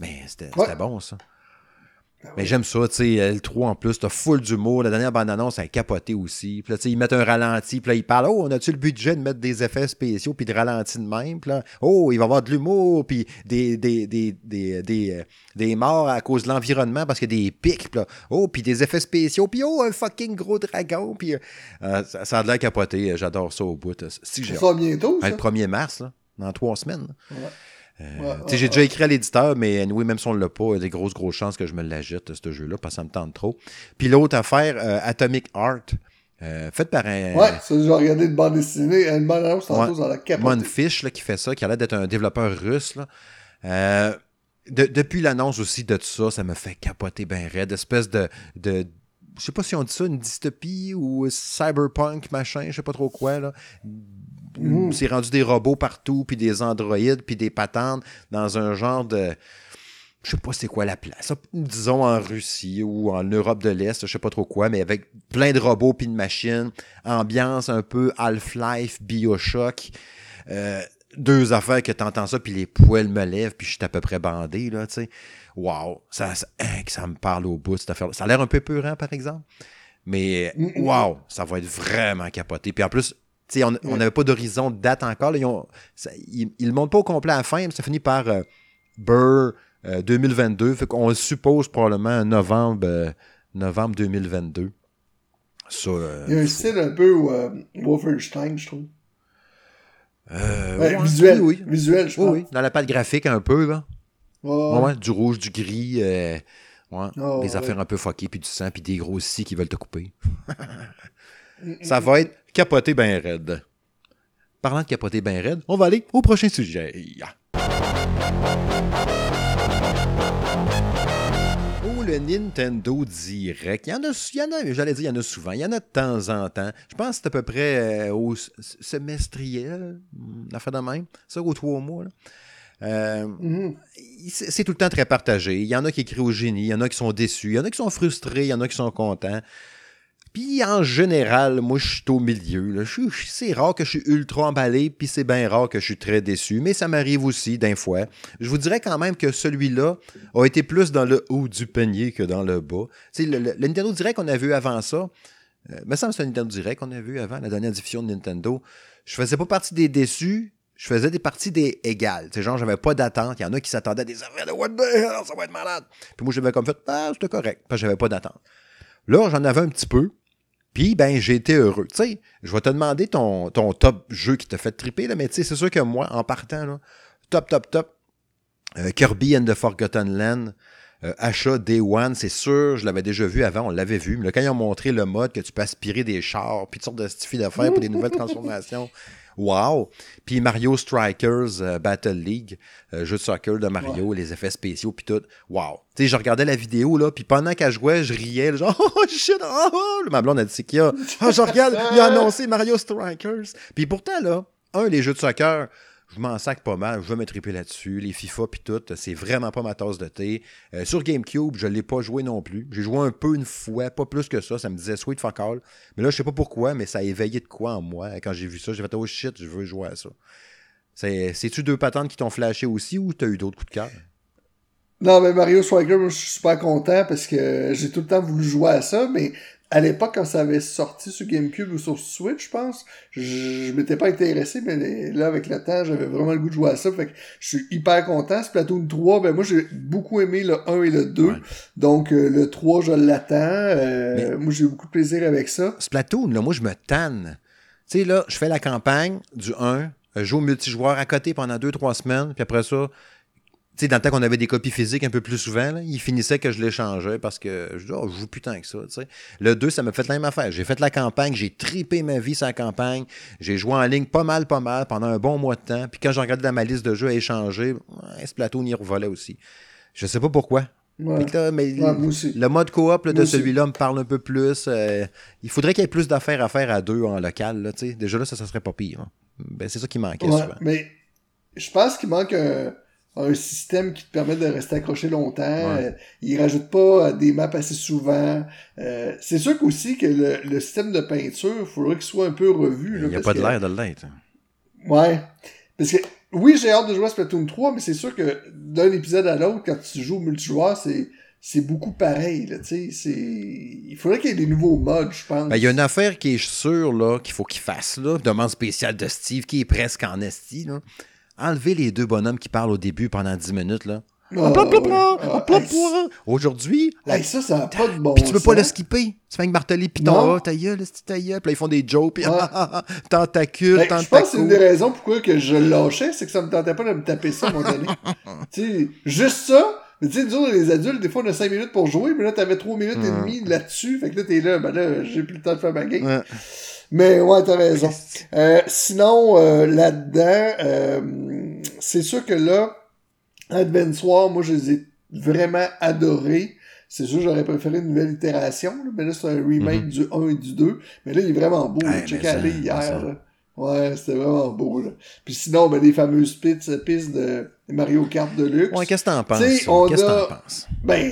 A: Mais c'était
B: Ouais.
A: c'était bon, ça. Mais j'aime ça, tu sais, le 3 en plus, t'as full d'humour. La dernière bande-annonce, elle a capoté aussi. Puis là, tu sais, ils mettent un ralenti, puis là, ils parlent, oh, on a-tu le budget de mettre des effets spéciaux, puis de ralenti de même? Puis là, oh, il va y avoir de l'humour, puis des, des, des, des, des, euh, des morts à cause de l'environnement, parce qu'il y a des pics, puis là, oh, puis des effets spéciaux, puis oh, un fucking gros dragon, puis euh, euh, ça, ça a de l'air capoté. J'adore ça au bout. Si j'ai
B: Ça bientôt,
A: Ouais,
B: ça?
A: le 1er mars, là, dans trois semaines. là.
B: Ouais.
A: Euh,
B: Ouais, ouais,
A: j'ai
B: ouais.
A: déjà écrit à l'éditeur, mais oui, même si on ne l'a pas, il y a des grosses, grosses chances que je me l'achète, ce jeu-là, parce que ça me tente trop. Puis l'autre affaire, euh, Atomic Art, euh, faite par un
B: Ouais, ça, j'ai regardé une bande dessinée, une bande annonce tantôt dans la capote.
A: Monfish là, qui fait ça, qui a l'air d'être un développeur russe. Là. Euh, de- depuis l'annonce aussi de tout ça, ça me fait capoter ben raide. Espèce de, de je sais pas si on dit ça, une dystopie ou cyberpunk, machin, je sais pas trop quoi. Là.
B: Mhm.
A: C'est rendu des robots partout, puis des androïdes, puis des patentes dans un genre de. Je sais pas c'est quoi la place. Disons en Russie ou en Europe de l'Est, je sais pas trop quoi, mais avec plein de robots puis de machines. Ambiance un peu Half-Life, Bioshock. Euh, deux affaires que t'entends ça, puis les poils me lèvent, puis je suis à peu près bandé, là, tu sais. Wow! Ça, ça, hein, que ça me parle au bout, cette affaire Ça a l'air un peu peurant, par exemple. Mais,
B: Mm, mm.
A: wow! Ça va être vraiment capoté. Puis en plus, on n'avait pas d'horizon de date encore. là. Ils, ont, ça- ils, ils le montrent pas au complet à la fin, mais ça finit par euh, Burr euh, 2022. Fait qu'on le suppose probablement novembre, euh, novembre 2022. Ça, euh,
B: Il y a un style un peu euh, Wolfenstein, je trouve.
A: euh,
B: Ouais, visuel.
A: Oui.
B: Visuel, je pense.
A: dans la patte graphique un peu, là.
B: Ouais,
A: du rouge, du gris, euh, ouais,
B: Oh,
A: des affaires un peu fuckées, puis du sang, puis des gros scies qui veulent te couper. Ça va être capoté ben raide. Parlant de capoter ben raide, on va aller au prochain sujet. Oh, le Nintendo Direct. Il y en a, il y en a j'allais dire, il y en a souvent. Il y en a de temps en temps. Je pense que c'est à peu près euh, au semestriel, une affaire de même. Ça, aux trois mois. là. Euh,
B: Mhm.
A: c'est c'est tout le temps très partagé. Il y en a qui crient au génie, il y en a qui sont déçus, il y en a qui sont frustrés, il y en a qui sont contents. Puis en général, moi, je suis au milieu. C'est rare que je suis ultra emballé, puis c'est bien rare que je suis très déçu, mais ça m'arrive aussi d'un fois. Je vous dirais quand même que celui-là a été plus dans le haut du panier que dans le bas. Le, le- Nintendo Direct qu'on a vu avant ça, euh, me semble que c'est un Nintendo Direct qu'on a vu avant, la dernière diffusion de Nintendo. Je faisais pas partie des déçus, je faisais des parties des égales. Sais, genre, j'avais pas d'attente. Il y en a qui s'attendaient à des affaires de What the hell, ça va être malade. Puis moi, j'avais comme fait, ah, c'était correct, parce j'avais pas d'attente. Là, j'en avais un petit peu. Puis, ben, j'ai été heureux. Tu sais, je vais te demander ton, ton top jeu qui t'a fait triper, là, mais tu sais, c'est sûr que moi, en partant, là, top, top, top, euh, Kirby and the Forgotten Land, euh, achat Day One, c'est sûr, je l'avais déjà vu avant, on l'avait vu. Mais là, quand ils ont montré le mode que tu peux aspirer des chars, puis toutes sortes de d'affaires pour des nouvelles transformations, wow! Puis Mario Strikers euh, Battle League, euh, jeu de soccer de Mario, les effets spéciaux, puis tout, wow! Tu sais, je regardais la vidéo, là, puis pendant qu'elle jouait, je riais, genre, oh shit, oh, oh! Ma blonde a dit, c'est qu'il y a? Ah, je regarde, il a annoncé Mario Strikers. Puis pourtant, là, un, les jeux de soccer, je m'en sac pas mal, je vais me triper là-dessus. Les FIFA puis tout, c'est vraiment pas ma tasse de thé. Euh, sur GameCube, je l'ai pas joué non plus. J'ai joué un peu une fois, pas plus que ça. Ça me disait sweet fuck all. Mais là, je sais pas pourquoi, mais ça a éveillé de quoi en moi. Quand j'ai vu ça, j'ai fait oh shit, je veux jouer à ça. C'est- C'est-tu deux patentes qui t'ont flashé aussi ou t'as eu d'autres coups de cœur?
B: Non, mais Mario Striker, moi, je suis super content parce que j'ai tout le temps voulu jouer à ça, mais à l'époque, quand ça avait sorti sur GameCube ou sur Switch, je pense, je, je m'étais pas intéressé, mais là, avec le temps, j'avais vraiment le goût de jouer à ça. Fait que je suis hyper content. Splatoon 3, ben moi, j'ai beaucoup aimé le 1 et le 2.
A: Ouais.
B: Donc, euh, le 3, je l'attends. Euh, Moi, j'ai beaucoup de plaisir avec ça.
A: Splatoon, là, moi, je me tanne. Tu sais, là, je fais la campagne du 1, euh, je joue au multijoueur à côté pendant 2-3 semaines, puis après ça, sais, dans le temps qu'on avait des copies physiques un peu plus souvent, là, il finissait que je l'échangeais parce que je dis, oh, je joue plus tant que ça, tu sais. Le 2, ça m'a fait la même affaire. J'ai fait la campagne, j'ai tripé ma vie sur la campagne, j'ai joué en ligne pas mal, pas mal, pendant un bon mois de temps, puis quand j'ai regardé dans ma liste de jeux à échanger, ouais, Splatoon y revolait aussi. Je sais pas pourquoi.
B: Ouais.
A: Là, mais
B: Ouais,
A: le mode coop là, de celui-là me parle un peu plus. euh, il faudrait qu'il y ait plus d'affaires à faire à deux en local. Là. Déjà là, ça, ça serait pas pire. hein. Ben, c'est ça qui manquait souvent.
B: mais je pense qu'il manque un, un système qui te permet de rester accroché longtemps.
A: Ouais.
B: Euh, il rajoute pas euh, des maps assez souvent. Euh, c'est sûr qu'aussi que le, le système de peinture, il faudrait qu'il soit un peu revu. là,
A: Il n'y a pas de l'air de l'être.
B: Ouais. Parce que, oui, j'ai hâte de jouer à Splatoon 3, mais c'est sûr que d'un épisode à l'autre, quand tu joues au multijoueur, c'est, c'est beaucoup pareil, là, tu sais. C'est, il faudrait qu'il y ait des nouveaux modes, je pense.
A: Ben, il y a une affaire qui est sûre là, qu'il faut qu'il fasse. Là, demande spéciale de Steve qui est presque en esti. Là. Enlever les deux bonhommes qui parlent au début pendant 10 minutes. là. Hop,
B: Ah.
A: Aujourd'hui,
B: hey, ça, pas de bon
A: Puis tu peux pas le skipper? Tu fais marteler pis ah, ta gueule, ta gueule. Puis là, ils font des jokes, ah, tentacule,
B: Ben, je pense que c'est une
A: tentacule.
B: des raisons pourquoi que je lâchais, c'est que ça me tentait pas de me taper ça à un moment donné. tu sais, juste ça. Mais tu sais, nous les adultes, des fois, on a 5 minutes pour jouer, mais là, t'avais 3 minutes et demie là-dessus. Fait que là, t'es là, ben là, j'ai plus le temps de faire ma game.
A: Ouais.
B: Mais ouais, t'as raison. Euh, sinon, euh, là-dedans, euh, c'est sûr que là, Advance War, moi, je les ai vraiment adorés. C'est sûr, j'aurais préféré une nouvelle itération, là, mais là, c'est un remake du 1 et du 2. Mais là, il est vraiment beau. J'ai checké
A: mais ça,
B: aller hier. Ouais, c'était vraiment beau. Là. Puis sinon, ben, les fameuses pistes, pistes de Mario Kart Deluxe.
A: Ouais, qu'est-ce que t'en penses? Qu'est-ce que
B: a-
A: t'en penses?
B: Ben,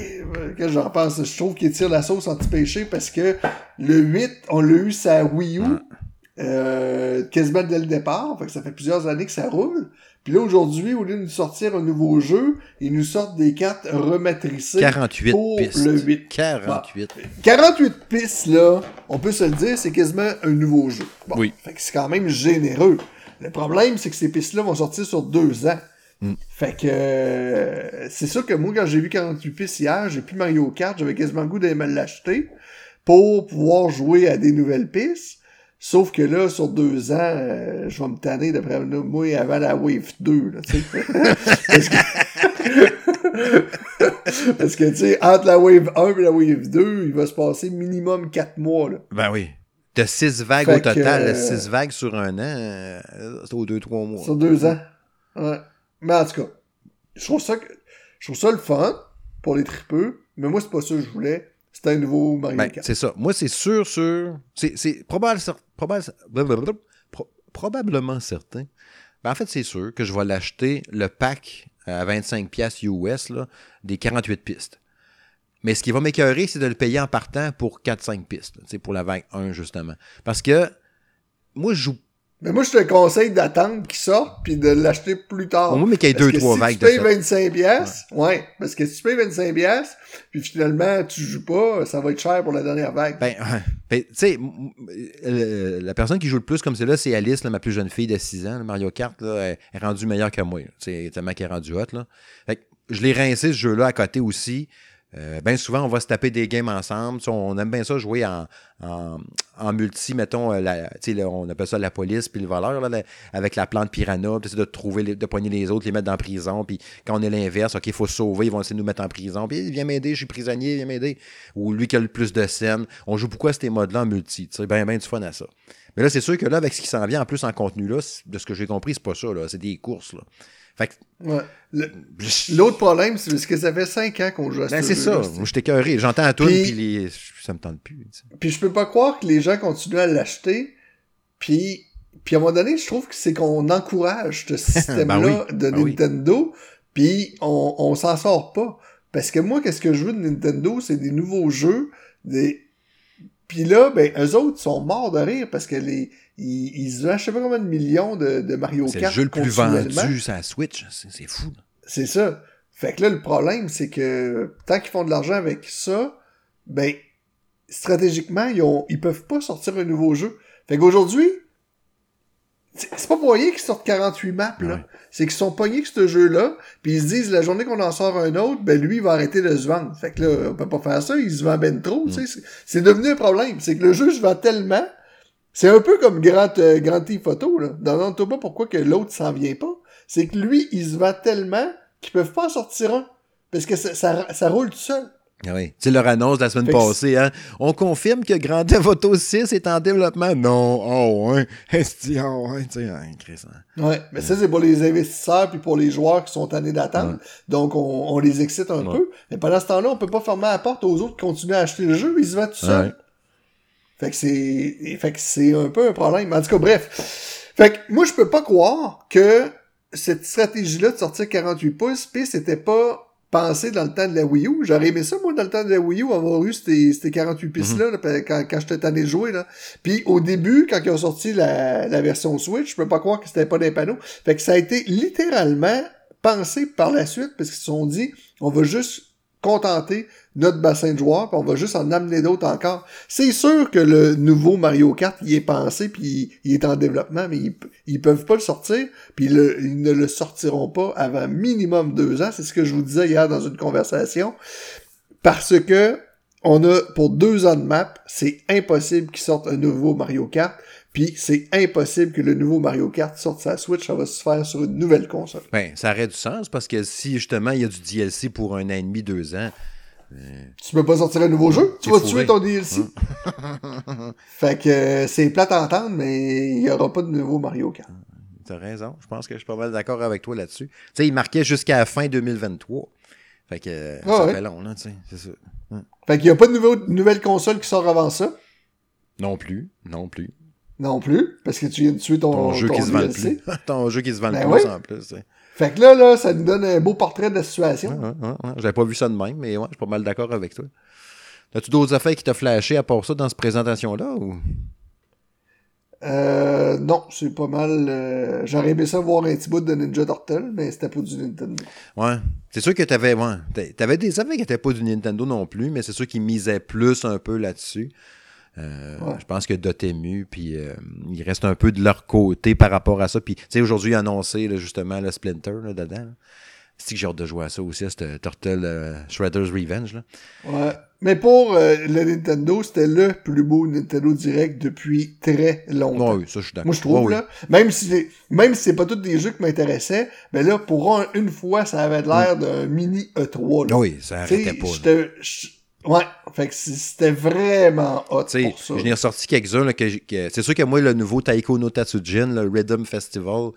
B: qu'est-ce que j'en pense? Je trouve qu'il tire la sauce anti-péché parce que le 8, on l'a eu sa Wii U. euh, quasiment dès le départ. Fait que ça fait plusieurs années que ça roule. Puis là, aujourd'hui, au lieu de nous sortir un nouveau jeu, ils nous sortent des cartes rematricées
A: 48
B: pour
A: pistes.
B: le 8.
A: 48.
B: 48 pistes, là, on peut se le dire, c'est quasiment un nouveau jeu. Bon,
A: Oui.
B: Fait que c'est quand même généreux. Le problème, c'est que ces pistes-là vont sortir sur deux ans.
A: Mm.
B: Fait que euh, c'est sûr que moi, quand j'ai vu 48 pistes hier, j'ai plus Mario Kart, j'avais quasiment le goût d'aller me l'acheter pour pouvoir jouer à des nouvelles pistes. Sauf que là, sur deux ans, euh, je vais me tanner d'après moi avant la Wave 2, là, tu sais. Parce que, Parce que, tu sais, entre la Wave 1 et la Wave 2, il va se passer minimum 4 mois, là.
A: Ben oui. De 6 vagues
B: Fait
A: au total,
B: que, euh,
A: 6 vagues sur un an, euh, c'est aux 2-3 mois.
B: Sur deux ans. Ouais. Mais en tout cas, je trouve ça, que, je trouve ça le fun pour les tripeux, mais moi, c'est pas ça que je voulais. C'était un nouveau Mario
A: Ben,
B: Kart.
A: c'est ça. Moi, c'est sûr, sûr. C'est, c'est probable, probable, probablement certain. Ben, en fait, c'est sûr que je vais l'acheter le pack à 25$ piastres US là, des 48 pistes. Mais ce qui va m'écœurer, c'est de le payer en partant pour 4-5 pistes. pour la vague 1, justement. Parce que moi, je joue.
B: Mais moi, je te conseille d'attendre qu'il sorte puis de l'acheter plus tard.
A: Au moins, mais qu'il y ait
B: Parce
A: 2-3
B: que
A: vagues
B: si
A: de
B: tu payes
A: ça.
B: 25 pièces, ouais. parce que si tu payes 25 pièces, puis finalement tu joues pas, ça va être cher pour la dernière vague.
A: Ben. Ben, tu sais, euh, la personne qui joue le plus comme c'est là, c'est Alice, là, ma plus jeune fille de 6 ans. là, Mario Kart, là, elle est rendue meilleure que moi. Tu sais, tellement qu'elle est rendue hot. Là. Fait que je l'ai rincé, ce jeu-là, à côté aussi. Euh, ben souvent, on va se taper des games ensemble. On aime bien ça jouer en, en, en multi, mettons, euh, on appelle ça la police puis le voleur, là, avec la plante piranha, puis de trouver, de poigner les autres, les mettre la prison, puis quand on est l'inverse, OK, il faut sauver, ils vont essayer de nous mettre en prison, puis viens m'aider, je suis prisonnier, viens m'aider. Ou lui qui a le plus de scènes. On joue beaucoup à ces modes-là en multi, tu sais, ben, ben du fun à ça. Mais là, c'est sûr que là, avec ce qui s'en vient en plus en contenu, là, de ce que j'ai compris, c'est pas ça, c'est des courses. Fait que,
B: Ouais. L'autre problème, c'est parce que ça fait 5 ans qu'on joue à
A: ben,
B: ce
A: c'est ça. Moi, j'étais cœuré. J'entends à tout,
B: Puis-
A: puis les... ça me tente plus.
B: Puis je peux pas croire que les gens continuent à l'acheter. Puis, puis à un moment donné, je trouve que c'est qu'on encourage ce système-là
A: Ben oui,
B: de
A: ben oui.
B: Nintendo. Puis on, on s'en sort pas. Parce que moi, qu'est-ce que je veux de Nintendo, c'est des nouveaux jeux. Des... Puis là, ben, eux autres sont morts de rire parce que les ont je sais pas combien de millions de, de Mario
A: C'est le
B: Kart
A: jeu le plus vendu sur la Switch. C'est fou.
B: C'est ça. Fait que là, le problème, c'est que tant qu'ils font de l'argent avec ça, ben, stratégiquement, ils, ont, ils peuvent pas sortir un nouveau jeu. Fait qu'aujourd'hui, c'est pas pour rien qu'ils sortent 48 maps, là.
A: Ouais.
B: C'est qu'ils sont pognés avec ce jeu-là, puis ils se disent, la journée qu'on en sort un autre, ben lui, il va arrêter de se vendre. Fait que là, on peut pas faire ça, il se vend ben trop, tu sais. C'est devenu un problème. C'est que le jeu se vend tellement... C'est un peu comme Grand, euh, Grand Theft Photo, là. Demande-toi pas pourquoi que l'autre s'en vient pas? C'est que lui, il se vend tellement qu'ils peuvent pas en sortir un. Parce que ça, ça, ça roule tout seul.
A: Ah Oui. Tu leur annonce la semaine
B: Fait
A: passée, hein. On confirme que Grand Theft Auto 6 est en développement? Non. Oh, ouais. Est-ce que- oh, ouais. Tu sais, hein, Chris, hein.
B: Ouais, mais ça, c'est pour les investisseurs puis pour les joueurs qui sont tannés d'attendre. Donc, on, on les excite un
A: Ouais.
B: peu. Mais pendant ce temps-là, on peut pas fermer la porte aux autres qui continuent à acheter le jeu. Ils se vendent tout seuls. Fait que c'est, fait que c'est un peu un problème. En tout cas, bref. Fait que moi, je peux pas croire que cette stratégie-là de sortir 48 pouces, pis c'était pas pensé dans le temps de la Wii U. J'aurais aimé ça, moi, dans le temps de la Wii U, avoir eu ces, ces 48 pistes-là, là, quand, quand j'étais tanné de jouer, là. Puis au début, quand ils ont sorti la, la version Switch, je peux pas croire que c'était pas des panneaux. Fait que ça a été littéralement pensé par la suite, parce qu'ils se sont dit, on va juste contenter notre bassin de joueurs, puis on va juste en amener d'autres encore. C'est sûr que le nouveau Mario Kart, il est pensé, puis il, est en développement, mais ils, peuvent pas le sortir, puis ils ne le sortiront pas avant minimum deux ans. C'est ce que je vous disais hier dans une conversation. Parce que on a, pour deux ans de map, c'est impossible qu'ils sortent un nouveau Mario Kart, puis c'est impossible que le nouveau Mario Kart sorte sa Switch, ça va se faire sur une nouvelle console.
A: Ben, ça aurait du sens parce que si justement il y a du DLC pour un an et demi, deux ans,
B: Tu peux pas sortir un nouveau jeu, tu vas tuer ton DLC. fait que euh, c'est plate à entendre, mais il y aura pas de nouveau Mario Kart.
A: t'as raison. Je pense que je suis pas mal d'accord avec toi là-dessus. Tu sais, il marquait jusqu'à la fin 2023. Fait que euh,
B: Ah
A: ça
B: ouais.
A: fait long, là, tu sais. C'est ça.
B: Fait qu'il y a pas de nouveau, nouvelle console qui sort avant ça?
A: Non plus. Non plus.
B: Non plus, parce que tu viens de tuer ton,
A: Ton, jeu
B: ton
A: qui se vend le plus. Ton jeu qui se vend
B: Ben
A: le plus
B: oui.
A: en plus. sais.
B: Fait que là, là, ça nous donne un beau portrait de la situation.
A: Ouais, ouais, ouais, ouais. J'avais pas vu ça de même, mais ouais, je suis pas mal d'accord avec toi. As-tu d'autres affaires qui t'ont flashé à part ça dans cette présentation-là? Ou...
B: Euh, non, c'est pas mal. euh, J'aurais aimé ça voir un petit bout de Ninja Turtle, mais c'était pas du Nintendo.
A: Ouais. C'est sûr que t'avais, ouais, t'a- t'avais des affaires qui n'étaient pas du Nintendo non plus, mais c'est sûr qu'ils misaient plus un peu là-dessus. Euh,
B: Ouais.
A: Je pense que Dotemu, puis euh, il reste un peu de leur côté par rapport à ça. Puis, tu sais, aujourd'hui, ils ont annoncé là, justement le Splinter là, dedans. C'est que j'ai hâte de jouer à ça aussi, à cette Turtle euh, Shredder's Revenge. Là.
B: Ouais. Mais pour euh, le Nintendo, c'était le plus beau Nintendo Direct depuis très longtemps.
A: Ouais, oui, ça, je suis d'accord.
B: Moi, je trouve,
A: Ouais,
B: là, même si, c'est- même si c'est pas tous des jeux qui m'intéressaient, mais là, pour un- une fois, ça avait l'air d'un mini E3, là.
A: Mm. Oui, ça arrêtait pas.
B: Ouais, fait que c'était vraiment hot
A: Tu sais,
B: pour ça.
A: j'en ai ressorti quelques-uns. que que- C'est sûr que moi, le nouveau Taiko no Tatsujin, le Rhythm Festival,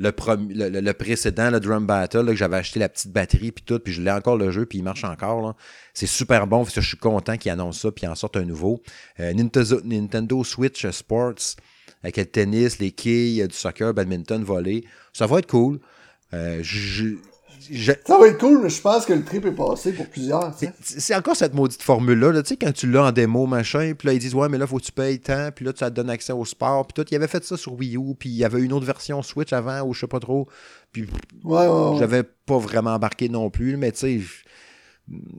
A: le, le, le- le précédent, le Drum Battle, là, que j'avais acheté la petite batterie puis tout, puis je l'ai encore le jeu, puis il marche encore. C'est super bon, parce que je suis content qu'ils annoncent ça, puis ils en sortent un nouveau. Euh, Nintendo, Nintendo Switch Sports, avec le tennis, les quilles, du soccer, badminton, volley. Ça va être cool. Euh, je- je-
B: Ça va être cool, mais je pense que le trip est passé pour plusieurs, sais.
A: c'est encore cette maudite formule-là, là, tu sais, quand tu l'as en démo, machin, puis là, ils disent, ouais, mais là, faut que tu payes tant, puis là, ça te donne accès au sport, puis tout. Il avait fait ça sur Wii U, puis il y avait une autre version Switch avant, ou je sais pas trop, puis
B: Ouais, ouais, ouais.
A: j'avais pas vraiment embarqué non plus, mais tu sais,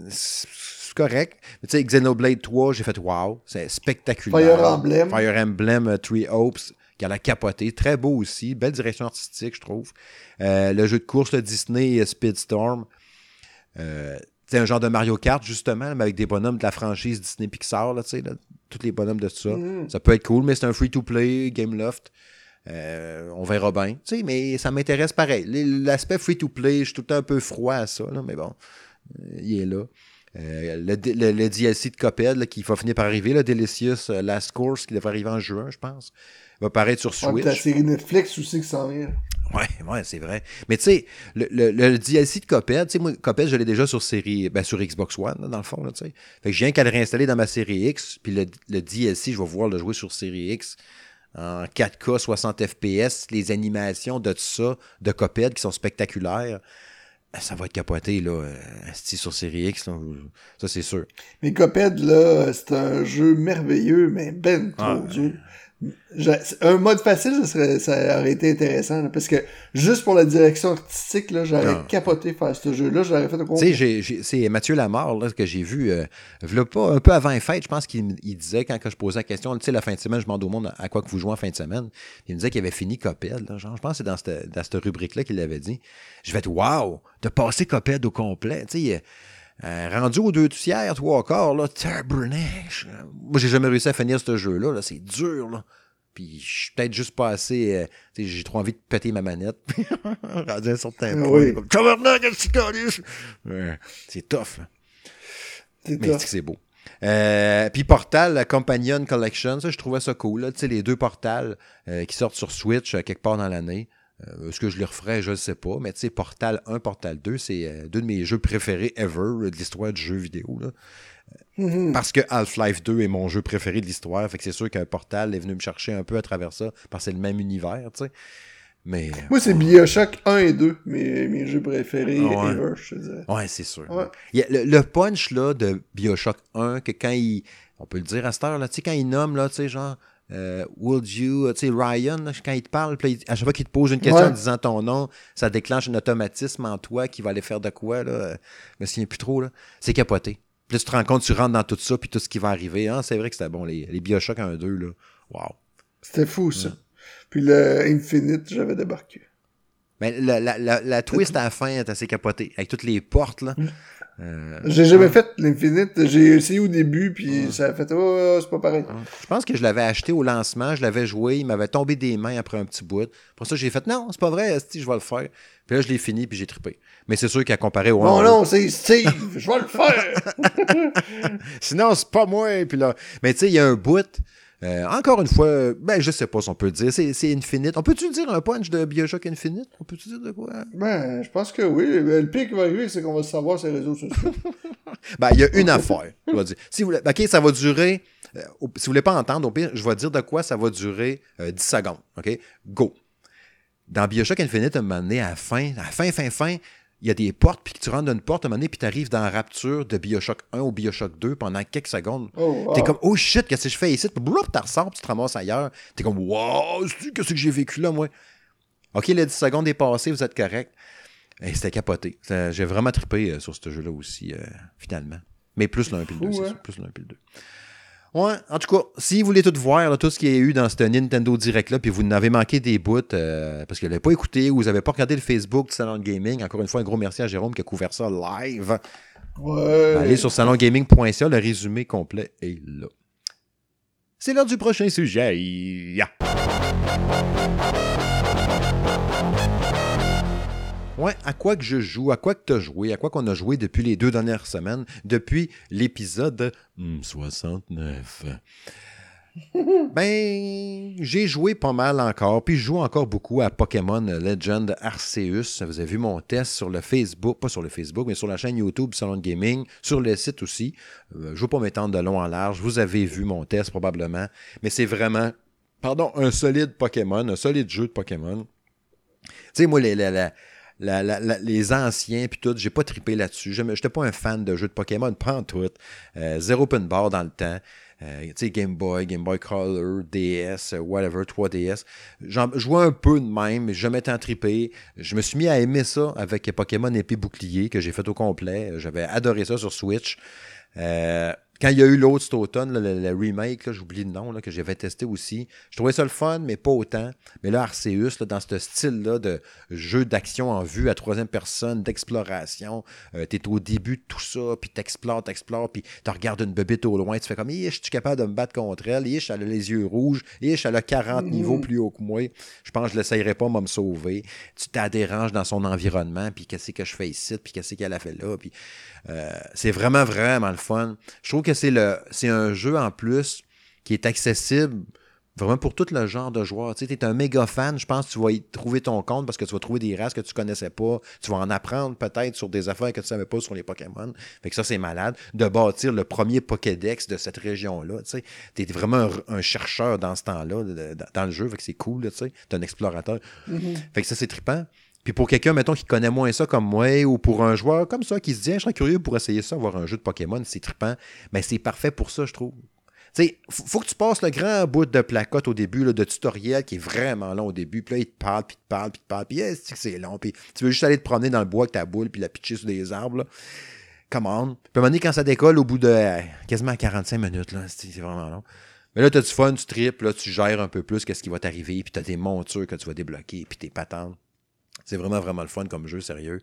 A: c'est c'est correct. Mais tu sais, Xenoblade 3, j'ai fait, wow, c'est spectaculaire.
B: Fire Emblem.
A: Fire Emblem euh, Three Hopes, qui a la capoté. Très beau aussi. Belle direction artistique, je trouve. Euh, le jeu de course, le Disney euh, Speedstorm. Euh, c'est un genre de Mario Kart, justement, mais avec des bonhommes de la franchise Disney Pixar, là, tu sais, tous les bonhommes de ça.
B: Mhm.
A: Ça peut être cool, mais c'est un free-to-play, Gameloft. Euh, on verra bien. Tu sais, mais ça m'intéresse pareil. L'aspect free-to-play, je suis tout le temps un peu froid à ça, là, mais bon, euh, il est là. Euh, le, le- le DLC de Coped là, qui va finir par arriver, le Delicious euh, Last Course, qui devrait arriver en juin, je pense, va apparaître sur
B: Ouais, puis la
A: Switch.
B: série Netflix aussi qui s'en vient.
A: Ouais, ouais, c'est vrai. Mais tu sais, le, le, le DLC de Coped, tu sais, moi, Coped, je l'ai déjà sur série, ben, sur Xbox One, là, dans le fond, là, tu sais. Fait que je viens qu'à le réinstaller dans ma série X, puis le, le DLC, je vais pouvoir le jouer sur série X en 4K, 60 FPS, les animations de tout ça, de Coped, qui sont spectaculaires. Ben, Ça va être capoté, là, euh, asti, sur série X, là, ça c'est sûr.
B: Mais Coped, là, c'est un jeu merveilleux, mais ben trop
A: Ah,
B: dur. Un mode facile, ça, serait, ça aurait été intéressant, parce que juste pour la direction artistique, là, j'aurais ah. capoté faire ce jeu-là, j'aurais fait
A: au Tu sais, c'est Mathieu Lamar, là, que j'ai vu, euh, pas, un peu avant les fêtes, je pense qu'il disait, quand je posais la question, tu sais, la fin de semaine, je demande au monde à quoi que vous jouez en fin de semaine, il me disait qu'il avait fini Coped, genre, je pense que c'est dans cette, dans cette rubrique-là qu'il l'avait dit. Je vais être, wow, de passer Coped au complet, tu sais, euh, rendu aux deux tiers, trois quarts, là, tabernache. Moi, j'ai jamais réussi à finir ce jeu-là. -là, c'est dur, là. Puis je suis peut-être juste pas assez. Euh, j'ai trop envie de péter ma manette. rendu un certain point. Comme tabernache, c'est tough. Mais c'est beau. Euh, puis Portal, la Companion Collection, ça, je trouvais ça cool. Tu sais, les deux portals qui sortent sur Switch quelque part dans l'année. Euh, est-ce que je le referais, je ne sais pas. Mais tu sais, Portal 1, Portal 2, c'est euh, deux de mes jeux préférés ever de l'histoire du jeu vidéo. Mm-hmm. Parce que Half-Life 2 est mon jeu préféré de l'histoire. Fait que c'est sûr qu'un Portal est venu me chercher un peu à travers ça, parce que c'est le même univers, tu sais. Mais,
B: Moi, c'est Bioshock 1 et 2, mes, mes jeux préférés ever, je te.
A: Ouais, c'est sûr. le, punch là, de Bioshock 1, que quand il. On peut le dire à cette heure, là, tu sais, quand il nomme, là, tu sais, genre euh, would you, euh, tu sais, Ryan, quand il te parle, à chaque fois qu'il te pose une question en disant ton nom, ça déclenche un automatisme en toi qui va aller faire de quoi, là. Je me souviens plus trop, là. C'est capoté. Puis là, tu te rends compte, tu rentres dans tout ça, puis tout ce qui va arriver. Hein, c'est vrai que c'était bon, les, les Bioshock 1-2, là. Wow.
B: C'était fou, ça. Puis le Infinite, j'avais débarqué.
A: Mais la, la, la, twist à la fin est assez capotée. Avec toutes les portes, là.
B: Euh, j'ai jamais fait l'Infinite. J'ai essayé au début, puis ça a fait oh, c'est pas pareil.
A: Je pense que je l'avais acheté au lancement, je l'avais joué, il m'avait tombé des mains après un petit bout. Pour ça, j'ai fait non, c'est pas vrai, je vais le faire. Puis là, je l'ai fini, puis j'ai trippé. Mais c'est sûr qu'à comparer au.
B: Non, non, c'est Steve, je vais le faire.
A: Sinon, c'est pas moi. Puis là, mais tu sais, il y a un bout. Euh, encore une fois, ben je sais pas si on peut dire, c'est Infinite. On peut-tu dire un punch de Bioshock Infinite? On peut-tu dire de quoi?
B: Ben, je pense que oui. Le pire qui va arriver, c'est qu'on va savoir sur les réseaux sociaux.
A: ben, il y a une affaire. Je vais dire. Si vous, ok, ça va durer. Euh, si vous voulez pas entendre, au pire, je vais dire de quoi ça va durer 10 euh, secondes. OK? Go. Dans Bioshock Infinite, un moment donné, à la fin, à la fin, fin, fin, il y a des portes, puis tu rentres dans une porte, à un moment donné, puis tu arrives dans la rapture de Bioshock 1 ou Bioshock 2 pendant quelques secondes. Oh, T'es comme, oh shit, qu'est-ce que je fais ici? Puis tu ressors, puis tu te ramasses ailleurs. T'es comme, wow, qu'est-ce que j'ai vécu là, moi? OK, les 10 secondes est passées, vous êtes correct. Et c'était capoté. J'ai vraiment trippé euh, sur ce jeu-là aussi, euh, finalement. Mais plus l'un puis le 2, c'est sûr. Plus l'un puis le 2. Ouais, en tout cas, si vous voulez tout voir, tout ce qu'il y a eu dans ce Nintendo Direct-là, puis vous n'avez manqué des bouts euh, parce que vous n'avez pas écouté ou vous n'avez pas regardé le Facebook du Salon Gaming, encore une fois, un gros merci à Jérôme qui a couvert ça live.
B: Ouais.
A: Allez sur salongaming.ca, le résumé complet est là. C'est l'heure du prochain sujet. Yeah. Ouais, à quoi que je joue, à quoi que tu as joué, à quoi qu'on a joué depuis les deux dernières semaines, depuis l'épisode 69. Hmm, ben, j'ai joué pas mal encore, puis je joue encore beaucoup à Pokémon Legend Arceus. Vous avez vu mon test sur le Facebook, pas sur le Facebook, mais sur la chaîne YouTube Salon de Gaming, sur le site aussi. Euh, je ne veux pas m'étendre de long en large. Vous avez vu mon test probablement, mais c'est vraiment, pardon, un solide Pokémon, un solide jeu de Pokémon. Tu sais, moi, les, anciens, puis tout, j'ai pas trippé là-dessus. Je n'étais pas un fan de jeux de Pokémon, pas en tout. Euh, zéro open bar dans le temps. Euh, tu sais, Game Boy, Game Boy Color, DS, whatever, 3DS. Je jouais un peu de même, mais jamais tant trippé. Je me suis mis à aimer ça avec Pokémon épée bouclier que j'ai fait au complet. J'avais adoré ça sur Switch. Euh, quand il y a eu l'autre cet automne, le, remake, j'oublie le nom, là, que j'avais testé aussi, je trouvais ça le fun, mais pas autant. Mais là, Arceus, dans ce style-là de jeu d'action en vue à troisième personne, d'exploration, euh, tu es au début de tout ça, puis t'explores, t'explores, puis tu regardes une bébite au loin, tu fais comme, je suis capable de me battre contre elle, je elle a les yeux rouges, elle a 40 niveaux plus haut que moi, je pense que je l'essayerai pas, moi, me sauver. Tu t'adéranges dans son environnement, puis qu'est-ce que je fais ici, puis qu'est-ce qu'elle a fait là, puis euh, c'est vraiment, vraiment le fun. Je trouve que c'est le c'est un jeu en plus qui est accessible vraiment pour tout le genre de joueurs. Tu sais, es un méga fan, je pense que tu vas y trouver ton compte parce que tu vas trouver des races que tu connaissais pas. Tu vas en apprendre peut-être sur des affaires que tu savais pas sur les Pokémon. Fait que ça, c'est malade. De bâtir le premier Pokédex de cette région-là. Tu sais, es vraiment un, chercheur dans ce temps-là, dans le jeu. Fait que c'est cool, tu sais. T'es un explorateur. Mm-hmm. Fait que ça, c'est trippant. Puis pour quelqu'un, mettons, qui connaît moins ça comme moi, ou pour un joueur comme ça, qui se dit, je serais curieux pour essayer ça, voir un jeu de Pokémon, c'est trippant, mais c'est parfait pour ça, je trouve. sais, faut, que tu passes le grand bout de placote au début, là, de tutoriel qui est vraiment long au début. Puis là, il te parle, puis il te parle, puis il te parle. Puis que c'est long. Puis tu veux juste aller te promener dans le bois avec ta boule, puis la pitcher sur des arbres. Là. Come. Puis à un moment donné, quand ça décolle, au bout de quasiment 45 minutes, là, c'est vraiment long. Mais là, tu as du fun, tu tripes, là, tu gères un peu plus qu'est-ce qui va t'arriver, puis tu as tes montures que tu vas débloquer, puis tes patentes. C'est vraiment, vraiment le fun comme jeu, sérieux.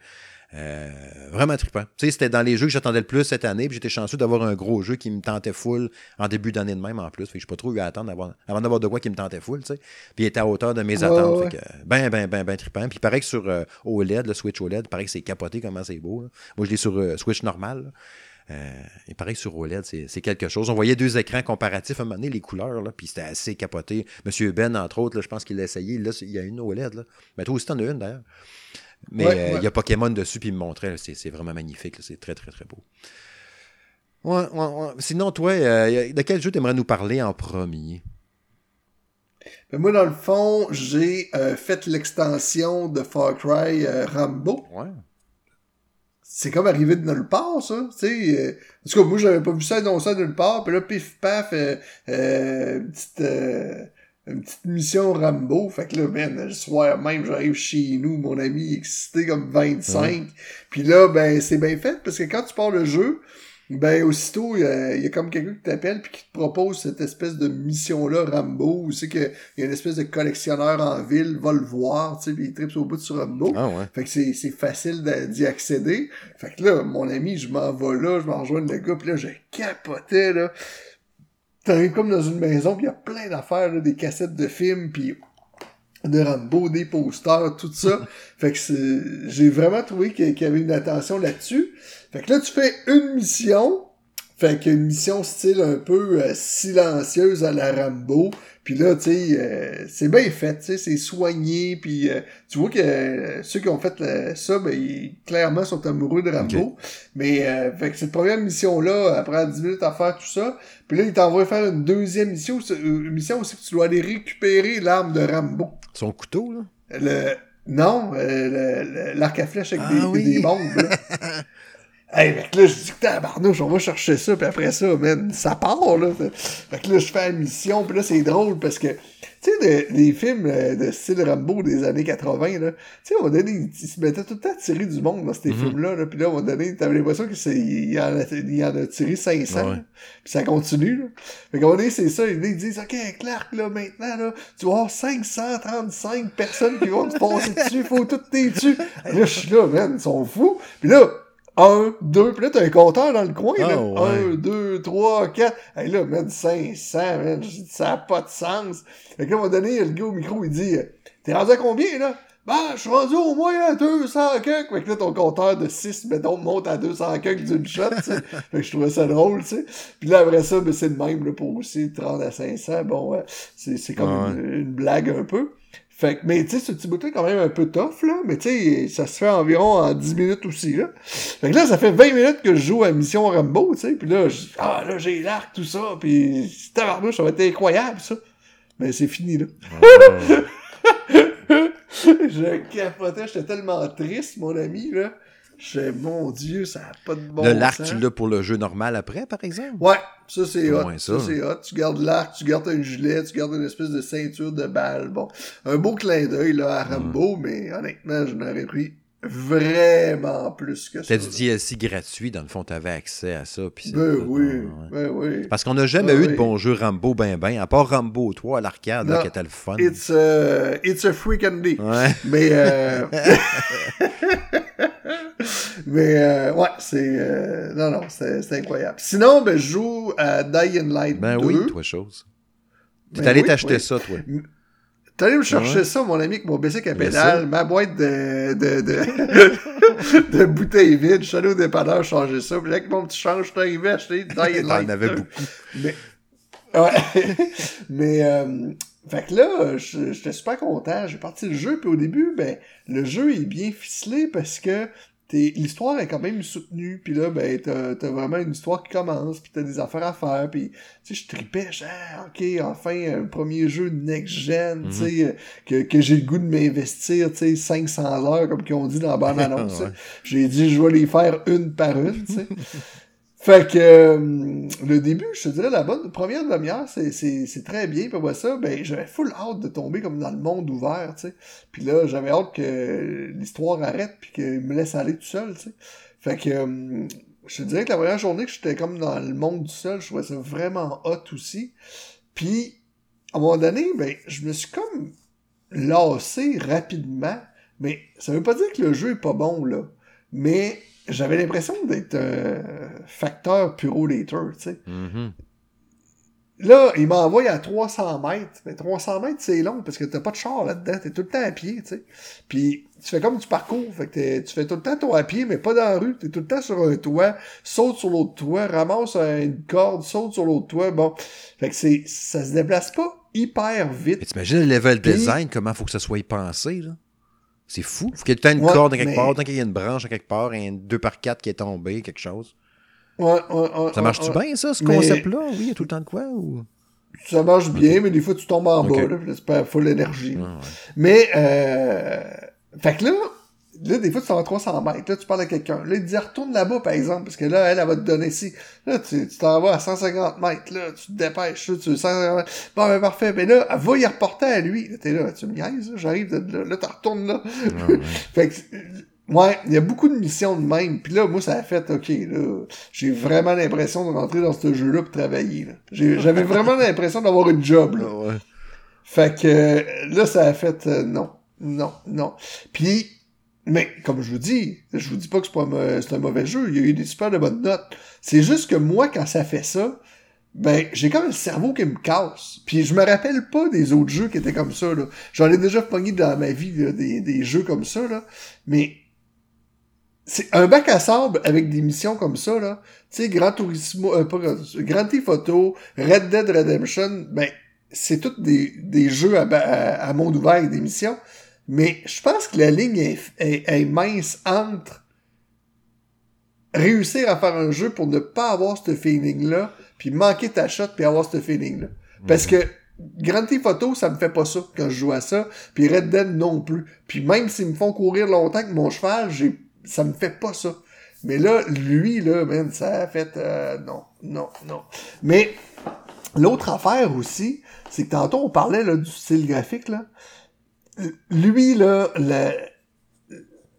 A: Euh, vraiment trippant. Tu sais, c'était dans les jeux que j'attendais le plus cette année, puis j'étais chanceux d'avoir un gros jeu qui me tentait full en début d'année de même en plus. Fait que je pas trop eu à attendre avant d'avoir de quoi qui me tentait full, tu sais. Puis il était à hauteur de mes attentes. Fait que, ben, ben, ben, ben trippant. Puis il paraît que sur euh, OLED, le Switch OLED, il paraît que c'est capoté comment c'est beau. Moi, je l'ai sur euh, Switch normal. Euh, il paraît que sur OLED, c'est quelque chose. On voyait deux écrans comparatifs à un moment donné, les couleurs, là, puis c'était assez capoté. Monsieur Ben, entre autres, là, je pense qu'il l'a essayé. Là, il y a une OLED. Là. Mais toi aussi, t'en as une d'ailleurs. Mais euh, il y a Pokémon dessus, puis il me montrait. C'est vraiment magnifique. C'est très, très, très beau. Ouais, ouais, Sinon, toi, euh, de quel jeu t'aimerais nous parler en premier?
B: Ben moi, dans le fond, j'ai fait l'extension de Far Cry Rambo.
A: Ouais
B: c'est comme arrivé de nulle part, ça. Tu sais, euh, en tout cas, moi, j'avais pas vu ça annoncé de nulle part. Puis là, pif, paf, euh, euh, une, petite, une petite mission Rambo. Fait que là, ben, le soir même, j'arrive chez nous, mon ami excité comme 25. Puis là, ben, c'est bien fait, parce que quand tu pars le jeu, ben, aussitôt, il y, a, comme quelqu'un qui t'appelle puis qui te propose cette espèce de mission-là, Rambo, où c'est qu'il y a une espèce de collectionneur en ville, va le voir, tu sais, il tripe au bout sur Rambo.
A: Ah ouais.
B: Fait que c'est, c'est facile d'y accéder. Fait que là, mon ami, je m'en vais là, je m'en rejoins le gars, puis là, j'ai capoté, là. T'arrives comme dans une maison, puis il y a plein d'affaires, des cassettes de films, puis de Rambo, des posters, tout ça. fait que j'ai vraiment trouvé qu'il y avait une attention là-dessus. Fait que là, tu fais une mission. Fait qu'une mission style un peu euh, silencieuse à la Rambo. Puis là, tu sais, euh, c'est bien fait, tu sais, c'est soigné. Puis euh, tu vois que ceux qui ont fait ça, ben, ils, clairement sont amoureux de Rambo. Mais fait que cette première mission-là, après 10 minutes à faire tout ça. Puis là, il t'envoie faire une deuxième mission. Une mission aussi que tu dois aller récupérer l'arme de Rambo.
A: Son couteau, là?
B: Le... Non, l'arc à flèche avec ah des, des bombes. Là. Hey, fait que là, je dis que tabarnouche, on va chercher ça, puis après ça, man, ça part, là. Fait que là, je fais la mission, puis là, c'est drôle parce que, tu sais, les films euh, de style Rambo des années 80, là, tu sais, moment donné, ils se mettaient tout le temps à tirer du monde dans ces mhm. films-là, là, puis là, moment donné, t'avais l'impression qu'il en, a, il en a tiré 500, puis ça continue, là. Fait moment donné, c'est ça, ils, disent, OK, Clark, là, maintenant, là, tu vas avoir 535 personnes qui vont te passer dessus, faut tout tes dessus. là, je suis là, man, ils sont fous. Puis là, 1, 2, puis là, t'as un compteur dans le coin, là. 1, 2, 3, 4. Hey, là, man, 500, man. Ça n'a pas de sens. Fait que là, à un moment donné, le gars au micro, il dit, t'es rendu à combien, là? Ben, je suis rendu au moins à 200 cucks. Fait que là, ton compteur de 6, mettons, monte à 200 cucks d'une shot, tu sais. fait que je trouvais ça drôle, tu sais. Puis là, après ça, ben, c'est le même, là, pour aussi 30 à 500. Bon, ouais, c'est comme une, une, blague un peu. Fait que, mais tu sais, ce petit bout-là est quand même un peu tough, là. Mais tu sais, ça se fait environ en 10 minutes aussi, là. Fait que là, ça fait 20 minutes que je joue à Mission Rambo, tu sais. Puis là, je, ah, là, j'ai l'arc, tout ça. Puis, tabarnouche, ça va être incroyable, ça. Mais c'est fini, là. je capotais, j'étais tellement triste, mon ami, là. Je mon Dieu, ça n'a pas de bon
A: Le l'arc, tu l'as pour le jeu normal après, par exemple?
B: Ouais, ça c'est hot. Ça, c'est hot. Tu gardes l'arc, tu gardes un gilet, tu gardes une espèce de ceinture de balle. Bon, un beau clin d'œil là à Rambo, mm. mais honnêtement, je n'aurais pris vraiment plus que ça.
A: C'était du DLC gratuit, dans le fond, tu avais accès à ça. Puis
B: ben, oui, ben oui.
A: Parce qu'on n'a jamais ben eu de bon jeu Rambo ben ben, à part Rambo 3 à l'arcade, qui était le fun.
B: It's, a, it's a free candy.
A: Ouais.
B: Mais, euh... Mais, euh, ouais, c'est... Euh... Non, non, c'est incroyable. Sinon, ben, je joue à Dying Light
A: ben
B: 2.
A: oui, toi, chose. Tu ben allé t'acheter ça, toi.
B: T'es allé me chercher ça, mon ami, avec mon BC à pédale, ma boîte de, de, de, de bouteilles vides. Je suis allé au dépanneur changer ça. Puis là, avec mon petit change, je suis arrivé à acheter Light.
A: T'en avais beaucoup.
B: Mais, ouais. Mais, euh, fait que là, j'étais super content. J'ai parti le jeu, puis au début, ben, le jeu est bien ficelé parce que l'histoire est quand même soutenue, puis là, ben, t'as as vraiment une histoire qui commence, puis t'as des affaires à faire, puis tu sais, je tripais, ah, ok, enfin, un premier jeu next-gen, tu sais, mhm. que, que j'ai le goût de m'investir, tu sais, 500 heures, comme qu'ils ont dit dans la bande-annonce. J'ai dit, je vais les faire une par une, tu sais. Fait que euh, le début, je te dirais, la bonne première demi-heure, c'est, très bien. Puis après ça, ben j'avais full hâte de tomber comme dans le monde ouvert, tu sais. Puis là, j'avais hâte que l'histoire arrête puis qu'il me laisse aller tout seul, tu sais. Fait que euh, je te dirais que la première journée que j'étais comme dans le monde du seul, je trouvais ça vraiment hot aussi. Puis, à un moment donné, ben, je me suis comme lassé rapidement. Mais ça veut pas dire que le jeu est pas bon, là. Mais j'avais l'impression d'être un facteur puro-later, tu sais.
A: Mhm.
B: Là, il m'envoie à 300 mètres. Mais 300 mètres, c'est long parce que t'as pas de char là-dedans. T'es tout le temps à pied, tu sais. Puis tu fais comme du parcours. Fait que tu fais tout le temps ton à pied, mais pas dans la rue. T'es tout le temps sur un toit. Saute sur l'autre toit, ramasse une corde, saute sur l'autre toit. Bon. Fait que c'est, ça se déplace pas hyper vite.
A: Mais t'imagines le level
B: Puis-
A: design, comment faut que ça soit pensé, là? C'est fou. Faut qu'il y ait tout le temps une
B: Ouais,
A: corde à quelque
B: mais-
A: part, tant qu'il y ait une branche à quelque part, un 2 par 4 qui est tombé, quelque chose.
B: Ouais, ouais, ouais,
A: Ça marche-tu bien, ça, ce
B: Mais-
A: concept-là? Oui, il y a tout le temps de quoi? Ou...
B: Ça marche bien, mais des fois tu tombes en bas, là, c'est pas full énergie. Mais, euh, fait que là, là, des fois, tu t'en vas à 300 mètres, là, tu parles à quelqu'un. Là, il te dit, retourne là-bas, par exemple, parce que là, elle, elle va te donner ici. Là, tu tu t'en vas à 150 mètres, là, tu te dépêches, là, tu veux 150 mètres. Bon, ben, parfait. Mais là, elle va y reporter à lui. Là, t'es là, tu me niaises, là, j'arrive de là, là, tu retournes là.
A: Ah, ouais.
B: Fait que, ouais, il y a beaucoup de missions de même. Puis là, moi, ça a fait, OK, là, j'ai vraiment l'impression de rentrer dans ce jeu-là pour travailler, là. J'ai- J'avais vraiment l'impression d'avoir une job, là.
A: Ah, ouais.
B: Fait que là, ça a fait euh, non, non, non. Puis, mais comme je vous dis, je vous dis pas que c'est un, mauvais jeu, il y a eu des super de bonnes notes. C'est juste que moi, quand ça fait ça, ben j'ai comme le cerveau qui me casse. Puis je me rappelle pas des autres jeux qui étaient comme ça. là. J'en ai déjà pogné dans ma vie des, des jeux comme ça, là. Mais c'est un bac à sable avec des missions comme ça, là. Tu sais, Grand Turismo, euh, pas Grand, Theft Red Dead Redemption, ben, c'est tous des, des jeux à, à, à monde ouvert avec des missions. Mais je pense que la ligne est, est, est mince entre réussir à faire un jeu pour ne pas avoir ce feeling-là, puis manquer ta shot, puis avoir ce feeling-là. Parce que Grand Theft Auto, ça me fait pas ça quand je joue à ça, puis Red Dead non plus. Puis même s'ils me font courir longtemps avec mon cheval, j'ai ça me fait pas ça. Mais là, lui, là, man, ça a fait... euh, non, non, non. Mais l'autre affaire aussi, c'est que tantôt, on parlait là, du style graphique, là. Lui, là, le,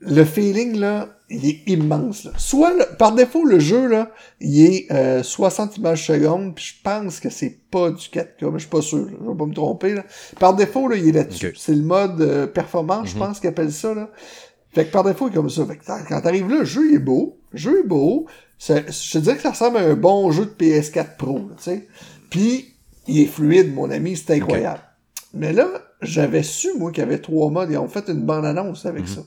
B: le feeling, là, il est immense. Là. Soit, par défaut, le jeu, là, il est euh, 60 images secondes, puis je pense que c'est pas du 4K, mais je suis pas sûr, là, je vais pas me tromper. Là. Par défaut, là, il est là-dessus. C'est le mode euh, performance, je pense qu'ils appellent ça. Là. Fait que par défaut, il est comme ça. Fait que quand t'arrives là, le jeu il est beau, le jeu est beau. Je te dirais que ça ressemble à un bon jeu de PS4 Pro, tu sais. Puis, il est fluide, mon ami, c'est incroyable. Mais là, j'avais su, moi, qu'il y avait trois modes. Ils ont fait une bande-annonce avec ça.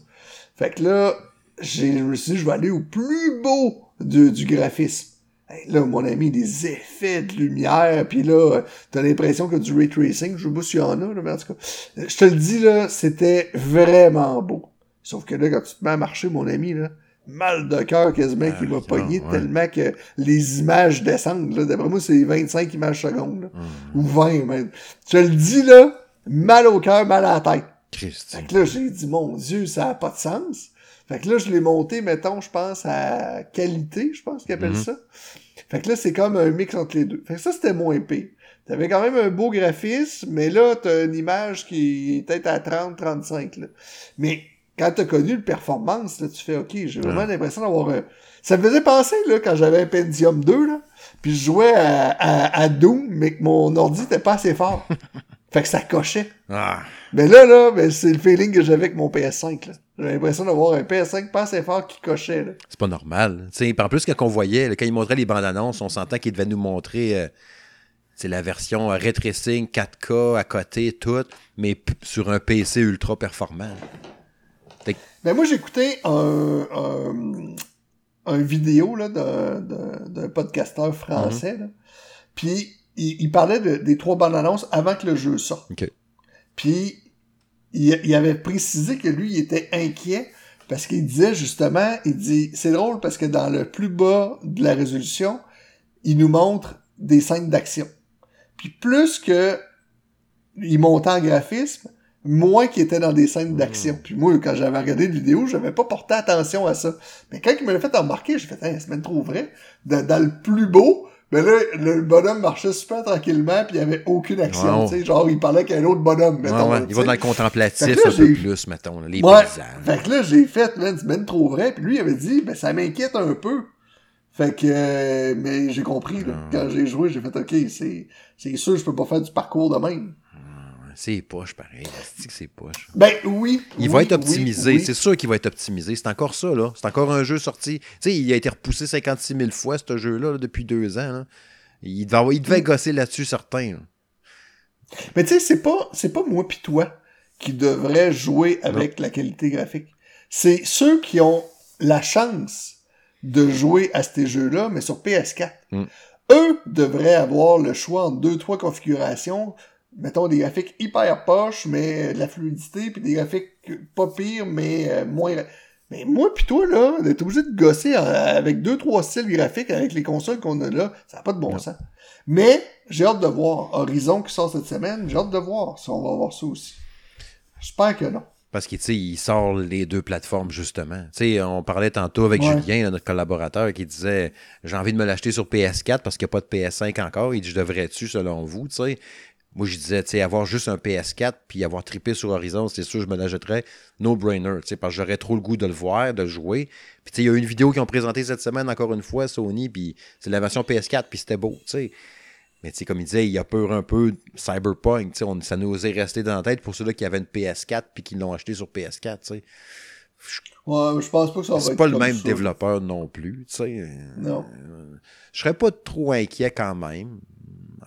B: Fait que là, j'ai, dit, je vais aller au plus beau du, du graphisme. Hey, là, mon ami, des effets de lumière, puis là, t'as l'impression que du ray tracing, je sais pas s'il y en a, là, mais en tout cas, je te le dis, là, c'était vraiment beau. Sauf que là, quand tu te mets à marcher, mon ami, là, mal de cœur quasiment qui m'a pogné tellement que les images descendent, là. D'après moi, c'est 25 images secondes, là. Ou 20, même. Je te le dis, là, mal au cœur, mal à la tête.
A: Christ.
B: Fait que là, j'ai dit, mon Dieu, ça a pas de sens. Fait que là, je l'ai monté, mettons, je pense, à qualité, je pense qu'ils appellent
A: Mhm.
B: ça. Fait que là, c'est comme un mix entre les deux. Fait que ça, c'était moins épais. T'avais quand même un beau graphisme, mais là, t'as une image qui est peut-être à 30, 35, là. Mais quand t'as connu le performance, là, tu fais, OK, j'ai vraiment l'impression d'avoir un... Ça me faisait penser, là, quand j'avais un Pentium 2, là, puis je jouais à, à, à Doom, mais que mon ordi était pas assez fort. fait que ça cochait.
A: Ah,
B: Mais là, là, c'est le feeling que j'avais avec mon PS5. là. J'avais l'impression d'avoir un PS5 pas assez fort qui cochait. Là.
A: c'est pas normal. En plus, quand on voyait, là, quand ils montraient les bandes annonces, on sentait qu'ils devaient nous montrer euh, c'est la version euh, ray tracing 4K à côté, tout, mais p- sur un PC ultra performant.
B: Ben moi, j'écoutais un, un, un vidéo là, d'un, d'un, d'un podcasteur français. là. Puis, il, il parlait de- des trois bandes annonces avant que le jeu sorte.
A: OK.
B: Puis, il, il avait précisé que lui, il était inquiet parce qu'il disait justement, il dit, c'est drôle parce que dans le plus bas de la résolution, il nous montre des scènes d'action. Puis plus que il montait en graphisme, Moins qui étaient dans des scènes d'action. Puis moi, quand j'avais regardé la vidéo, j'avais pas porté attention à ça. Mais quand il me l'a fait remarquer, j'ai fait, hey, c'est même trop vrai. Dans, dans le plus beau, mais là, le bonhomme marchait super tranquillement, puis il n'y avait aucune action, sais. Genre, il parlait qu'un autre bonhomme, mettons.
A: Ouais, ouais, Il va dans le contemplatif
B: là,
A: un peu plus, mettons, là, les
B: Ouais.
A: paysages.
B: Fait que là, j'ai fait, man, c'est ben trop vrai. Puis lui, il avait dit, ben, ça m'inquiète un peu. Fait que, euh, mais j'ai compris, là.
A: Ah.
B: Quand j'ai joué, j'ai fait, OK, c'est, c'est sûr, je peux pas faire du parcours de même.
A: C'est poche, pareil. C'est poche?
B: Ben, oui.
A: Il
B: oui,
A: va être optimisé,
B: oui.
A: c'est sûr qu'il va être optimisé. C'est encore ça, là. C'est encore un jeu sorti. Tu sais, il a été repoussé 56 000 fois, ce jeu-là, là, depuis deux ans. là. Il devait, il
B: Mm.
A: devait gosser là-dessus, certains. là.
B: Mais tu sais, c'est pas, c'est pas moi pis toi qui devrait jouer avec la qualité graphique. C'est ceux qui ont la chance de jouer à ces jeux-là, mais sur PS4.
A: Mm.
B: Eux devraient avoir le choix entre deux, trois configurations. Mettons des graphiques hyper poches, mais de la fluidité, puis des graphiques pas pires, mais euh, moins... Mais moi pis toi, là, d'être obligé de gosser en- avec deux, trois styles graphiques avec les consoles qu'on a là, ça n'a pas de bon sens. Mais j'ai hâte de voir. Horizon qui sort cette semaine, j'ai hâte de voir si on va voir ça aussi. J'espère que non.
A: Parce qu'il il sort les deux plateformes, justement. Tu sais, on parlait tantôt avec
B: Ouais.
A: Julien, là, notre collaborateur, qui disait J'ai envie de me l'acheter sur PS4 parce qu'il n'y a pas de PS5 encore. Il dit Je devrais-tu, selon vous, tu sais? Moi, je disais, tu sais, avoir juste un PS4 puis avoir trippé sur Horizon, c'est sûr, je me l'achèterais. No-brainer, tu sais, parce que j'aurais trop le goût de le voir, de le jouer. Puis, tu sais, il y a eu une vidéo qu'ils ont présentée cette semaine, encore une fois, Sony, puis c'est la version PS4, puis c'était beau, tu sais. Mais tu sais, comme il disait, il y a peur un peu cyberpunk, tu sais, on- ça nous osait rester dans la tête pour ceux-là qui avaient une PS4 puis qui l'ont acheté sur PS4, tu sais.
B: Ouais, je pense pas que ça va
A: C'est pas le même
B: ça.
A: développeur non plus, tu sais.
B: Non.
A: Je serais pas trop inquiet quand même.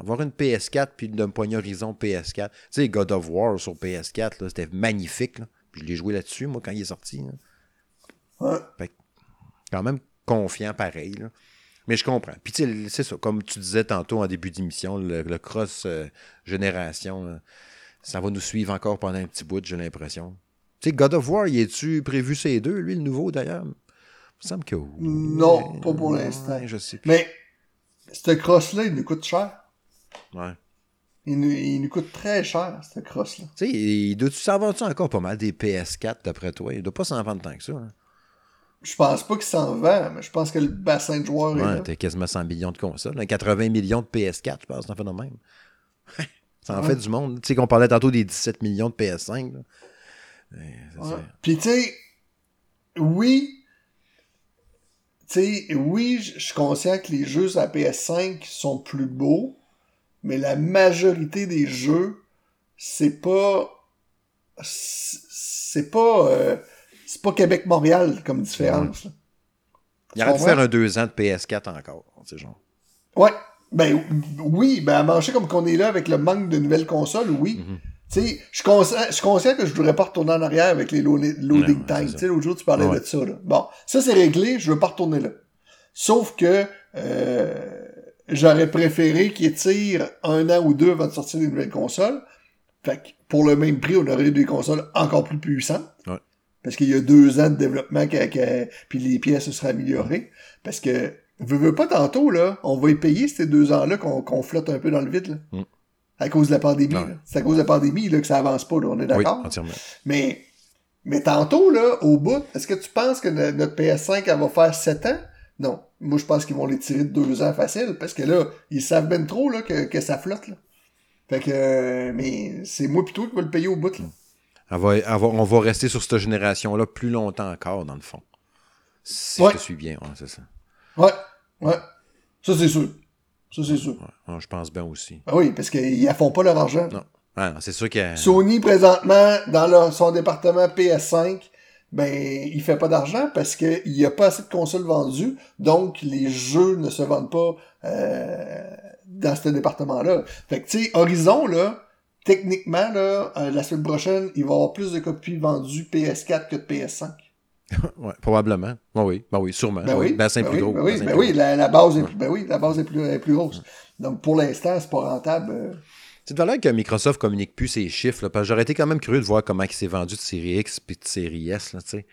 A: Avoir une PS4 puis de me Horizon PS4. Tu sais, God of War sur PS4, là, c'était magnifique. là. Puis je l'ai joué là-dessus, moi, quand il est sorti. là.
B: Ouais.
A: Quand même confiant pareil. là. Mais je comprends. Puis tu sais, c'est ça, comme tu disais tantôt en début d'émission, le, le cross euh, ça va nous suivre encore pendant un petit bout, j'ai l'impression. Tu sais, God of War, il est-tu prévu ces deux, lui, le nouveau d'ailleurs? Il me semble que.
B: Non, pas pour l'instant.
A: Je sais plus.
B: Mais, ce cross-là, il nous coûte cher.
A: Ouais.
B: Il nous, il nous coûte très cher, ce cross-là.
A: Tu sais, il doit-tu s'en vendre encore pas mal des PS4 d'après toi? Il doit pas s'en vendre tant que ça. Hein?
B: Je pense pas qu'il s'en vend, mais je pense que le bassin de joueurs est
A: Ouais,
B: là.
A: t'as quasiment 100 millions de consoles. hein, 80 millions de PS4, je pense, ça en fait de même. ça en
B: Ouais.
A: fait du monde. Tu sais qu'on parlait tantôt des 17 millions de PS5. là. Ouais, c'est
B: Ouais.
A: ça.
B: Puis tu sais, oui, tu sais, oui, je je suis conscient que les jeux à PS5 sont plus beaux, mais la majorité des jeux, c'est pas, c'est pas, euh, c'est pas Québec-Montréal comme différence.
A: Il aurait dû faire un 2 ans de PS4 encore. sais, genre.
B: Ouais. Ben oui, ben à manger comme qu'on est là avec le manque de nouvelles consoles, oui.
A: Mhm.
B: Tu sais, je suis conscient, que je voudrais pas retourner en arrière avec les lo- loading
A: c'est
B: times. Tu sais, l'autre jour, tu parlais
A: Ouais.
B: de ça. Là. Bon, ça c'est réglé, je veux pas retourner là. Sauf que euh, j'aurais préféré qu'ils tirent un an ou deux avant de sortir des nouvelles consoles. Fait que pour le même prix, on aurait eu des consoles encore plus puissantes.
A: Ouais.
B: Parce qu'il y a deux ans de développement, que, que- puis les pièces se seraient améliorées. Parce que, veux, veux pas tantôt, là, on va y payer ces deux ans-là qu'on qu'on flotte un peu dans le vide, là.
A: Mm.
B: À cause de la pandémie. C'est à cause de la pandémie, là, que ça avance pas, là. On est d'accord? Mais, mais tantôt, là, au bout, est-ce que tu penses que no- notre PS5, elle va faire 7 ans? Non. Moi, je pense qu'ils vont les tirer de 2 ans facile, parce que là, ils savent ben trop, là, que, que ça flotte, là. Fait que, euh, mais c'est moi plutôt qui va le payer au bout, là.
A: Elle va- elle va- on va rester sur cette génération-là plus longtemps encore, dans le fond. Si
B: Ouais.
A: je te suis bien, ouais, c'est ça.
B: Ouais, ouais. Ça, c'est sûr. Ça, c'est sûr.
A: Ouais, je pense bien aussi.
B: Ben oui, parce qu'ils font pas leur argent.
A: Non. Ah, non, c'est sûr que.
B: Sony, présentement, dans leur- son département PS5, ben, il fait pas d'argent parce qu'il y a pas assez de consoles vendues, donc les jeux ne se vendent pas euh, dans ce département-là. Fait que, tu sais, Horizon, là, techniquement, là, euh, la semaine prochaine, il va y avoir plus de copies vendues PS4 que de PS5.
A: Ouais, probablement. Ouais, oui, ben oui, sûrement.
B: Ben
A: oui.
B: oui,
A: Bassin
B: ben
A: plus
B: oui,
A: gros.
B: ben oui, ben oui, la, la base est plus, ben oui, la base est plus, est plus grosse. Donc, pour l'instant, c'est pas rentable. euh,
A: C'est de valeur que Microsoft communique plus ses chiffres, là, parce que j'aurais été quand même curieux de voir comment il s'est vendu de série X puis de série S, là, tu sais.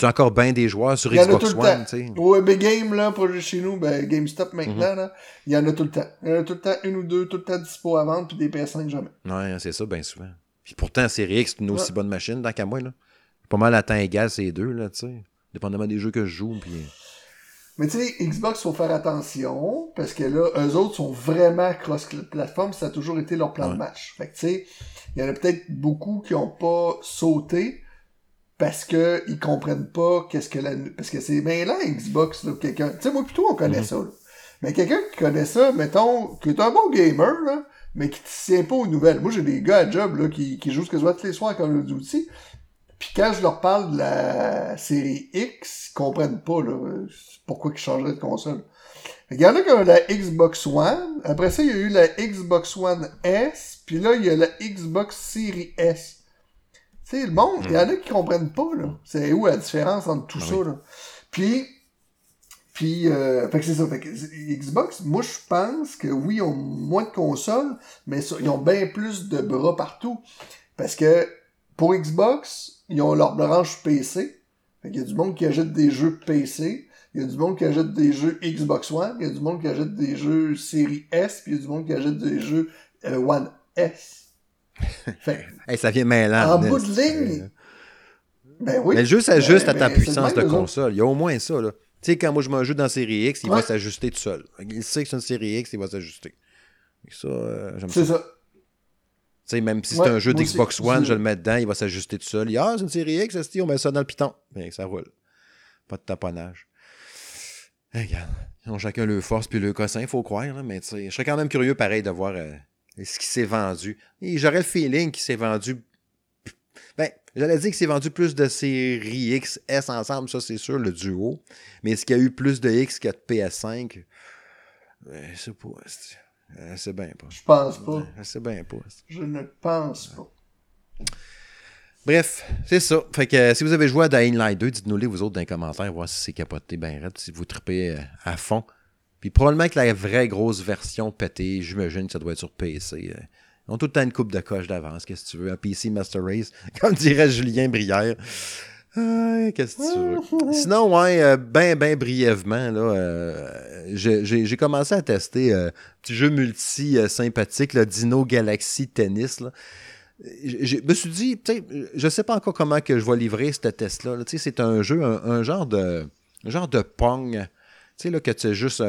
A: Y a encore bien des joueurs sur Xbox One, tu sais?
B: Ouais, Big Game, là, pour chez nous, ben, GameStop maintenant,
A: Mhm.
B: là, il y en a tout le temps. Il y en a tout le temps une ou deux, tout le temps dispo à vendre, puis des PS5 jamais.
A: Ouais, c'est ça, bien souvent. Puis pourtant, Series X, c'est une aussi bonne machine, tant qu'à moi. Là. Pas mal à temps égal, ces deux, là, tu sais. Dépendamment des jeux que je joue. Puis...
B: Mais tu sais, Xbox, faut faire attention, parce que là, eux autres sont vraiment cross-platform, ça a toujours été leur plan de match. Fait que tu sais, il y en a peut-être beaucoup qui ont pas sauté, parce que ils comprennent pas qu'est-ce que la... Parce que c'est bien là, Xbox, là, quelqu'un... Tu sais, moi, plutôt, on connaît mhm. ça, là. Mais quelqu'un qui connaît ça, mettons, qui est un bon gamer, là, mais qui ne tient pas aux nouvelles. Moi, j'ai des gars à job là, qui, qui jouent ce que je vois tous les soirs à Call of Duty. Puis quand je leur parle de la série X, ils comprennent pas là, pourquoi ils changeraient de console. Il y en a qui ont la Xbox One. Après ça, il y a eu la Xbox One S. Puis là, il y a la Xbox Series S. Tu sais, le monde, il y en a qui comprennent pas, là. C'est où la différence entre tout ah ça, là? Puis, puis, euh, fait que c'est ça. Fait que Xbox, moi, je pense que oui, ils ont moins de consoles, mais ils ont bien plus de bras partout. Parce que pour Xbox, ils ont leur branche PC. Fait qu'il y a du monde qui achète des jeux PC. Il y a du monde qui achète des jeux Xbox One. Il y a du monde qui achète des jeux série S. Puis il y a du monde qui achète des jeux euh, One S.
A: Fait, ça vient mêlant.
B: En bout de ligne. Ben oui.
A: Mais le jeu s'ajuste à ta ben, puissance de console. Il y a au moins ça, là. Tu sais, quand moi je me joue dans série X, il va s'ajuster tout seul. Il sait que c'est une série X, il va s'ajuster. Ça, euh, j'aime. C'est ça. Sais, même si c'est un jeu d'Xbox One, je le mets dedans, il va s'ajuster tout seul. Il dit, ah, c'est une série X, on met ça dans le piton. Bien, ça roule. Pas de taponnage. regarde, ils ont chacun le force puis le cossin, il faut croire, là, mais sais, je serais quand même curieux, pareil, de voir euh, ce qui s'est vendu. J'aurais le feeling qu'il s'est vendu. Ben, J'allais dire que c'est vendu plus de série X, S ensemble, ça c'est sûr, le duo. Mais est-ce qu'il y a eu plus de X que de PS5? C'est pas. C'est bien pas.
B: Je pense pas.
A: C'est bien pas.
B: Je ne pense pas.
A: Bref, c'est ça. Fait que euh, si vous avez joué à Dying Light 2, dites-nous les vous autres dans les commentaires, voir si c'est capoté bien raide, si vous tripez euh, à fond. Puis probablement que la vraie grosse version pétée, j'imagine que ça doit être sur PC. Euh. Ils ont tout le temps une coupe de coche d'avance, qu'est-ce que tu veux. Un PC Master Race, comme dirait Julien Brière. Qu'est-ce que tu veux? Sinon, ouais, euh, ben, ben brièvement, là, euh, j'ai commencé à tester un euh, petit jeu multi sympathique, le Dino Galaxy Tennis. Là. Je me suis dit, je sais pas encore comment que je vais livrer ce test-là. c'est un jeu, un, genre de un genre de pong. Tu sais, là, que tu es juste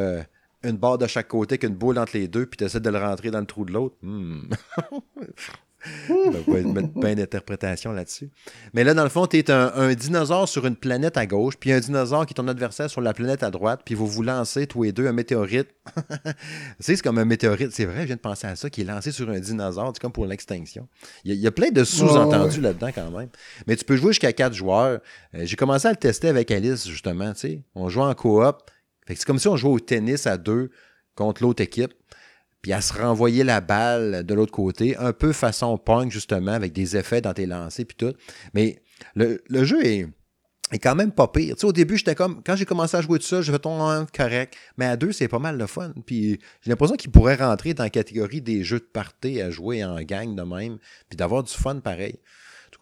A: une barre de chaque côté qu'une boule entre les deux, puis tu essaies de le rentrer dans le trou de l'autre. Hmm. va mettre plein d'interprétations là-dessus. Mais là, dans le fond, tu es un, dinosaure sur une planète à gauche, puis un dinosaure qui est ton adversaire sur la planète à droite, puis vous vous lancez tous les deux un météorite. c'est comme un météorite, c'est vrai, je viens de penser à ça, qui est lancé sur un dinosaure, c'est comme pour l'extinction. Il y, a plein de sous-entendus là-dedans quand même. Mais tu peux jouer jusqu'à quatre joueurs. Euh, j'ai commencé à le tester avec Alice, justement, tu sais. On joue en coop c'est comme si on jouait au tennis à deux contre l'autre équipe, puis à se renvoyer la balle de l'autre côté, un peu façon punk, justement, avec des effets dans tes lancers, puis tout. Mais le, jeu est, quand même pas pire. au début, j'étais comme, quand j'ai commencé à jouer tout ça, je fais ton correct. Mais à deux, c'est pas mal le fun. Puis j'ai l'impression qu'il pourrait rentrer dans la catégorie des jeux de party à jouer en gang de même, puis d'avoir du fun pareil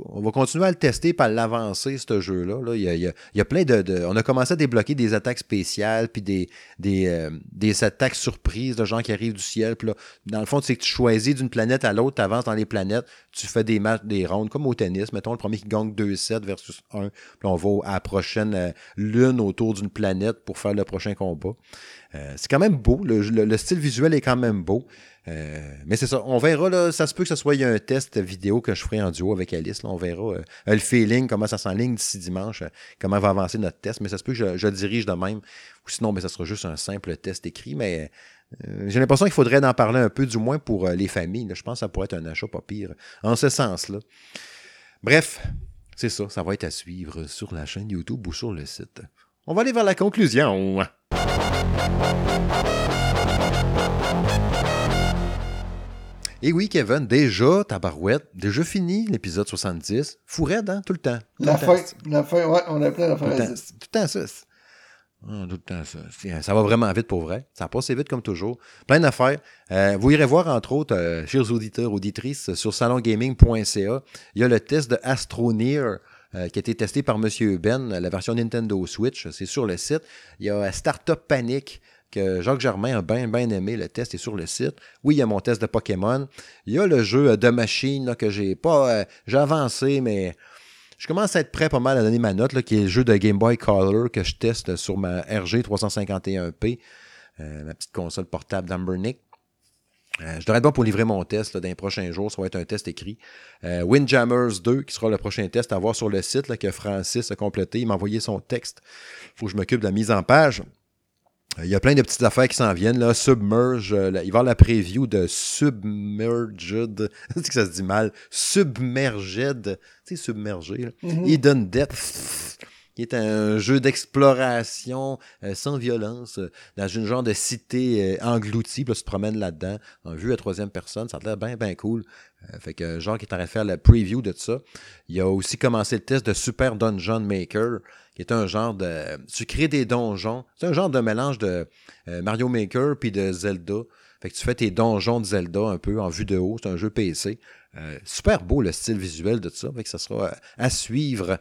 A: on va continuer à le tester par l'avancer, ce jeu-là. Il, y a, plein de, On a commencé à débloquer des attaques spéciales, puis des, des, euh, attaques surprises de gens qui arrivent du ciel. Dans le fond, c'est que tu choisis d'une planète à l'autre, tu avances dans les planètes, tu fais des matchs, des rounds, comme au tennis. Mettons le premier qui gagne 2-7 versus 1. Puis on va à la prochaine euh, lune autour d'une planète pour faire le prochain combat. Euh, c'est quand même beau. Le, style visuel est quand même beau. Euh, mais c'est ça. On verra. Ça se peut que ce soit un test vidéo que je ferai en duo avec Alice. on verra euh, le feeling, comment ça s'enligne d'ici dimanche, comment va avancer notre test. Mais ça se peut que je, dirige de même. Ou sinon, ben, ça sera juste un simple test écrit. Mais j'ai l'impression qu'il faudrait en parler un peu, du moins pour les familles. Je pense que ça pourrait être un achat pas pire en ce sens-là. Bref, c'est ça. Ça va être à suivre sur la chaîne YouTube ou sur le site. On va aller vers la conclusion. Et oui, Kevin, déjà, tabarouette, déjà fini l'épisode 70. Fourré, hein, tout le temps.
B: la fin, la fin, ouais, on a plein d'affaires
A: à Tout le temps ça. Ah, tout le temps ça. Ça va vraiment vite pour vrai. Ça passe vite comme toujours. Plein d'affaires. Euh, vous irez voir, entre autres, euh, chers auditeurs, auditrices, sur salongaming.ca, il y a le test de Astroneer euh, qui a été testé par M. Ben, la version Nintendo Switch. C'est sur le site. Il y a Startup Panic que Jacques Germain a bien bien aimé. Le test est sur le site. Oui, il y a mon test de Pokémon. Il y a le jeu de machine là, que j'ai pas. euh, j'ai avancé, mais je commence à être prêt pas mal à donner ma note, là, qui est le jeu de Game Boy Color que je teste sur ma RG 351P, euh, ma petite console portable d'Ambernick. Euh, je devrais être bon pour livrer mon test là, dans les prochains jours. Ça va être un test écrit. Euh, Windjammers 2, qui sera le prochain test à voir sur le site là, que Francis a complété. Il m'a envoyé son texte. Il faut que je m'occupe de la mise en page. Euh, Il y a plein de petites affaires qui s'en viennent. Là. Submerge, il va y avoir la preview de Submerged. C'est que ça se dit mal. Submerged. Tu sais, submergé. là. Hidden Depth. Qui est un jeu d'exploration euh, sans violence euh, dans une genre de cité euh, engloutie. Puis là, tu te promènes là-dedans en vue à troisième personne. Ça a l'air bien, bien cool. Fait que Jean qui est en la preview de ça. Il a aussi commencé le test de Super Dungeon Maker, qui est un genre de. Tu crées des donjons. C'est un genre de mélange de Mario Maker puis de Zelda. Fait que tu fais tes donjons de Zelda un peu en vue de haut. C'est un jeu PC. Euh, super beau le style visuel de tout ça. Fait que ça sera euh, à suivre.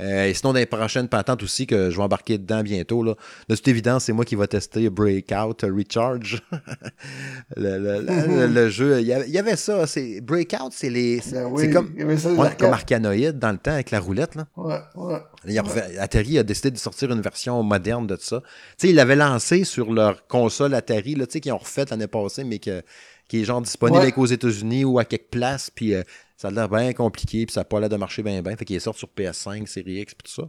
A: Euh, et sinon, dans les prochaines patentes aussi que je vais embarquer dedans bientôt, là, de toute évidence, c'est moi qui vais tester Breakout Recharge. le, le- le- le jeu, il y avait, il ça. C'est, Breakout, c'est les. C'est
B: Ben
A: c'est comme,
B: il ça,
A: ouais, comme Arcanoïde dans le temps avec la roulette. Là.
B: Ouais, ouais.
A: Il a refait- Atari a décidé de sortir une version moderne de ça. Tu sais, ils l'avaient lancé sur leur console Atari, là, qu'ils ont refait l'année passée, mais que, qui est genre disponible
B: Ouais.
A: avec aux États-Unis ou à quelques places, puis euh, ça a l'air bien compliqué, puis ça n'a pas l'air de marcher bien, bien. Fait qu'il est sorti sur PS5, Série X, puis tout ça.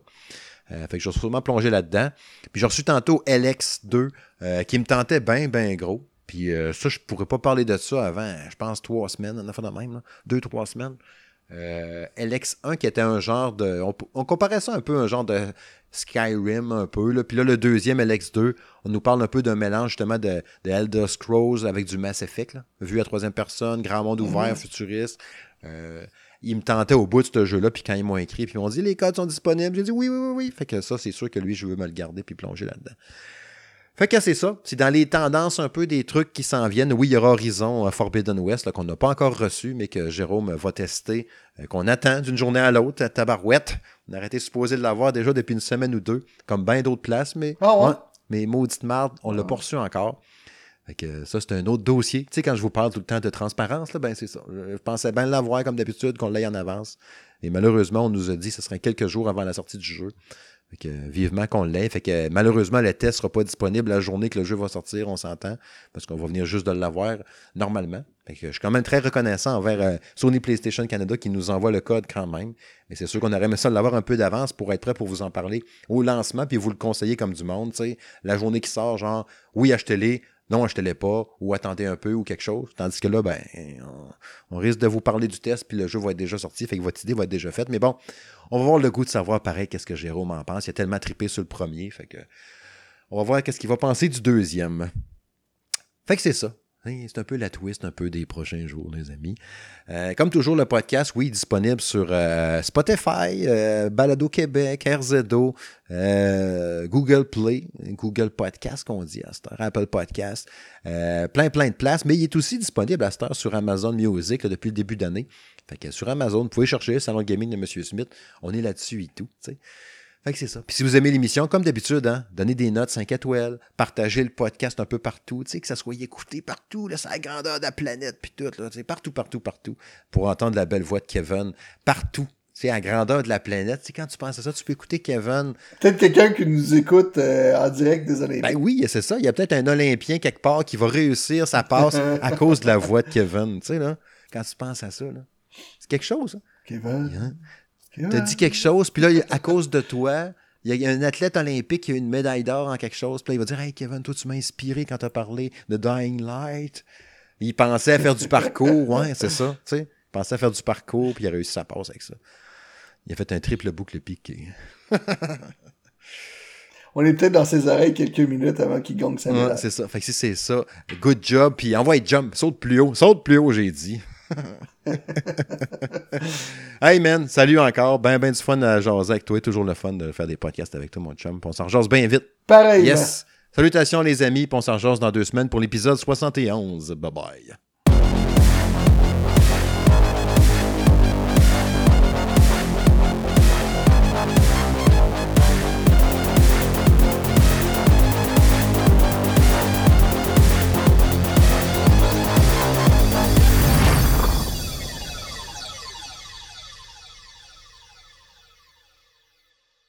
A: Euh, fait que je vais sûrement plonger là-dedans. Puis j'ai reçu tantôt LX2, euh, qui me tentait bien, bien gros. Puis ça, je pourrais pas parler de ça avant, je pense, trois semaines, en fait de même, là. deux, trois semaines. Euh, LX1 qui était un genre de. On, on comparait ça un peu à un genre de Skyrim un peu. Là. Puis là, le deuxième LX2, on nous parle un peu d'un mélange justement de, de Elder Scrolls avec du Mass Effect, là. vu à troisième personne, grand monde ouvert, futuriste. Euh, il me tentait au bout de ce jeu-là, puis quand ils m'ont écrit, puis ils m'ont dit les codes sont disponibles, j'ai dit oui, oui, oui, oui. Fait que ça, c'est sûr que lui, je veux me le garder puis plonger là-dedans. Fait que c'est ça. C'est dans les tendances un peu des trucs qui s'en viennent. Oui, il y aura Horizon euh, Forbidden West qu'on n'a pas encore reçu, mais que Jérôme va tester, euh, qu'on attend d'une journée à l'autre, à tabarouette. On a arrêté supposé de l'avoir déjà depuis une semaine ou deux, comme bien d'autres places, mais,
B: Ah ouais?
A: mais maudite marde, on l'a pas reçu encore. Fait que ça, c'est un autre dossier. Tu sais, quand je vous parle tout le temps de transparence, là, ben c'est ça. Je pensais bien l'avoir comme d'habitude, qu'on l'aille en avance. Et malheureusement, on nous a dit que ce serait quelques jours avant la sortie du jeu. Fait que vivement qu'on l'ait. Fait que malheureusement, le test sera pas disponible la journée que le jeu va sortir, on s'entend. Parce qu'on va venir juste de l'avoir normalement. Fait que je suis quand même très reconnaissant envers euh, Sony PlayStation Canada qui nous envoie le code quand même. Mais c'est sûr qu'on aurait aimé ça de l'avoir un peu d'avance pour être prêt pour vous en parler au lancement, puis vous le conseiller comme du monde. La journée qui sort, genre, oui, achetez-les, non, achetez-les pas, ou attendez un peu, ou quelque chose. Tandis que là, ben, on, risque de vous parler du test, puis le jeu va être déjà sorti, fait que votre idée va être déjà faite. Mais bon, on va avoir le goût de savoir, pareil, qu'est-ce que Jérôme en pense. Il a tellement trippé sur le premier, fait que on va voir qu'est-ce qu'il va penser du deuxième. Fait que c'est ça. Hein, C'est un peu la twist un peu des prochains jours, les amis. Euh, comme toujours, le podcast, oui, disponible sur euh, Spotify, euh, Balado Québec, RZO, Google Play, Google Podcast qu'on dit à cette heure, Apple Podcast, plein, plein de places. Mais il est aussi disponible à cette heure sur Amazon Music depuis le début d'année. Fait que sur Amazon, vous pouvez chercher Salon Gaming de M. Smith. On est là-dessus et tout. Fait que c'est ça. Puis si vous aimez l'émission, comme d'habitude, hein, donnez des notes 5 étoiles, partagez le podcast un peu partout, tu sais, que ça soit écouté partout, là, c'est la grandeur de la planète, puis tout, là, tu sais, partout, partout, partout, pour entendre la belle voix de Kevin, partout. C'est à la grandeur de la planète. Tu sais, quand tu penses à ça, tu peux écouter Kevin.
B: Peut-être quelqu'un qui nous écoute euh, en direct des Olympiques.
A: Ben oui, c'est ça. Il y a peut-être un Olympien quelque part qui va réussir sa passe à cause de la voix de Kevin. Tu sais, là, quand tu penses à ça, là. C'est quelque chose, hein.
B: Kevin.
A: Hein? T'as dit quelque chose, puis là, à cause de toi, il y a un athlète olympique qui a une médaille d'or en quelque chose, puis là, il va dire Hey Kevin, toi, tu m'as inspiré quand t'as parlé de Dying Light. Il pensait à faire du parcours, ouais, c'est ça, tu sais. Il pensait à faire du parcours, puis il a réussi sa passe avec ça. Il a fait un triple boucle piqué.
B: On est peut-être dans ses oreilles quelques minutes avant qu'il gagne sa
A: Ouais,
B: médaille.
A: c'est ça. Fait que si c'est ça, good job, puis envoie jump, saute plus haut, saute plus haut, j'ai dit. hey man, salut encore. Ben, ben du fun à jaser avec toi. Toujours le fun de faire des podcasts avec toi, mon chum. Puis on s'en jase bien vite.
B: Pareil.
A: Yes. Salutations les amis, puis on s'en jase dans deux semaines pour l'épisode 71. Bye bye.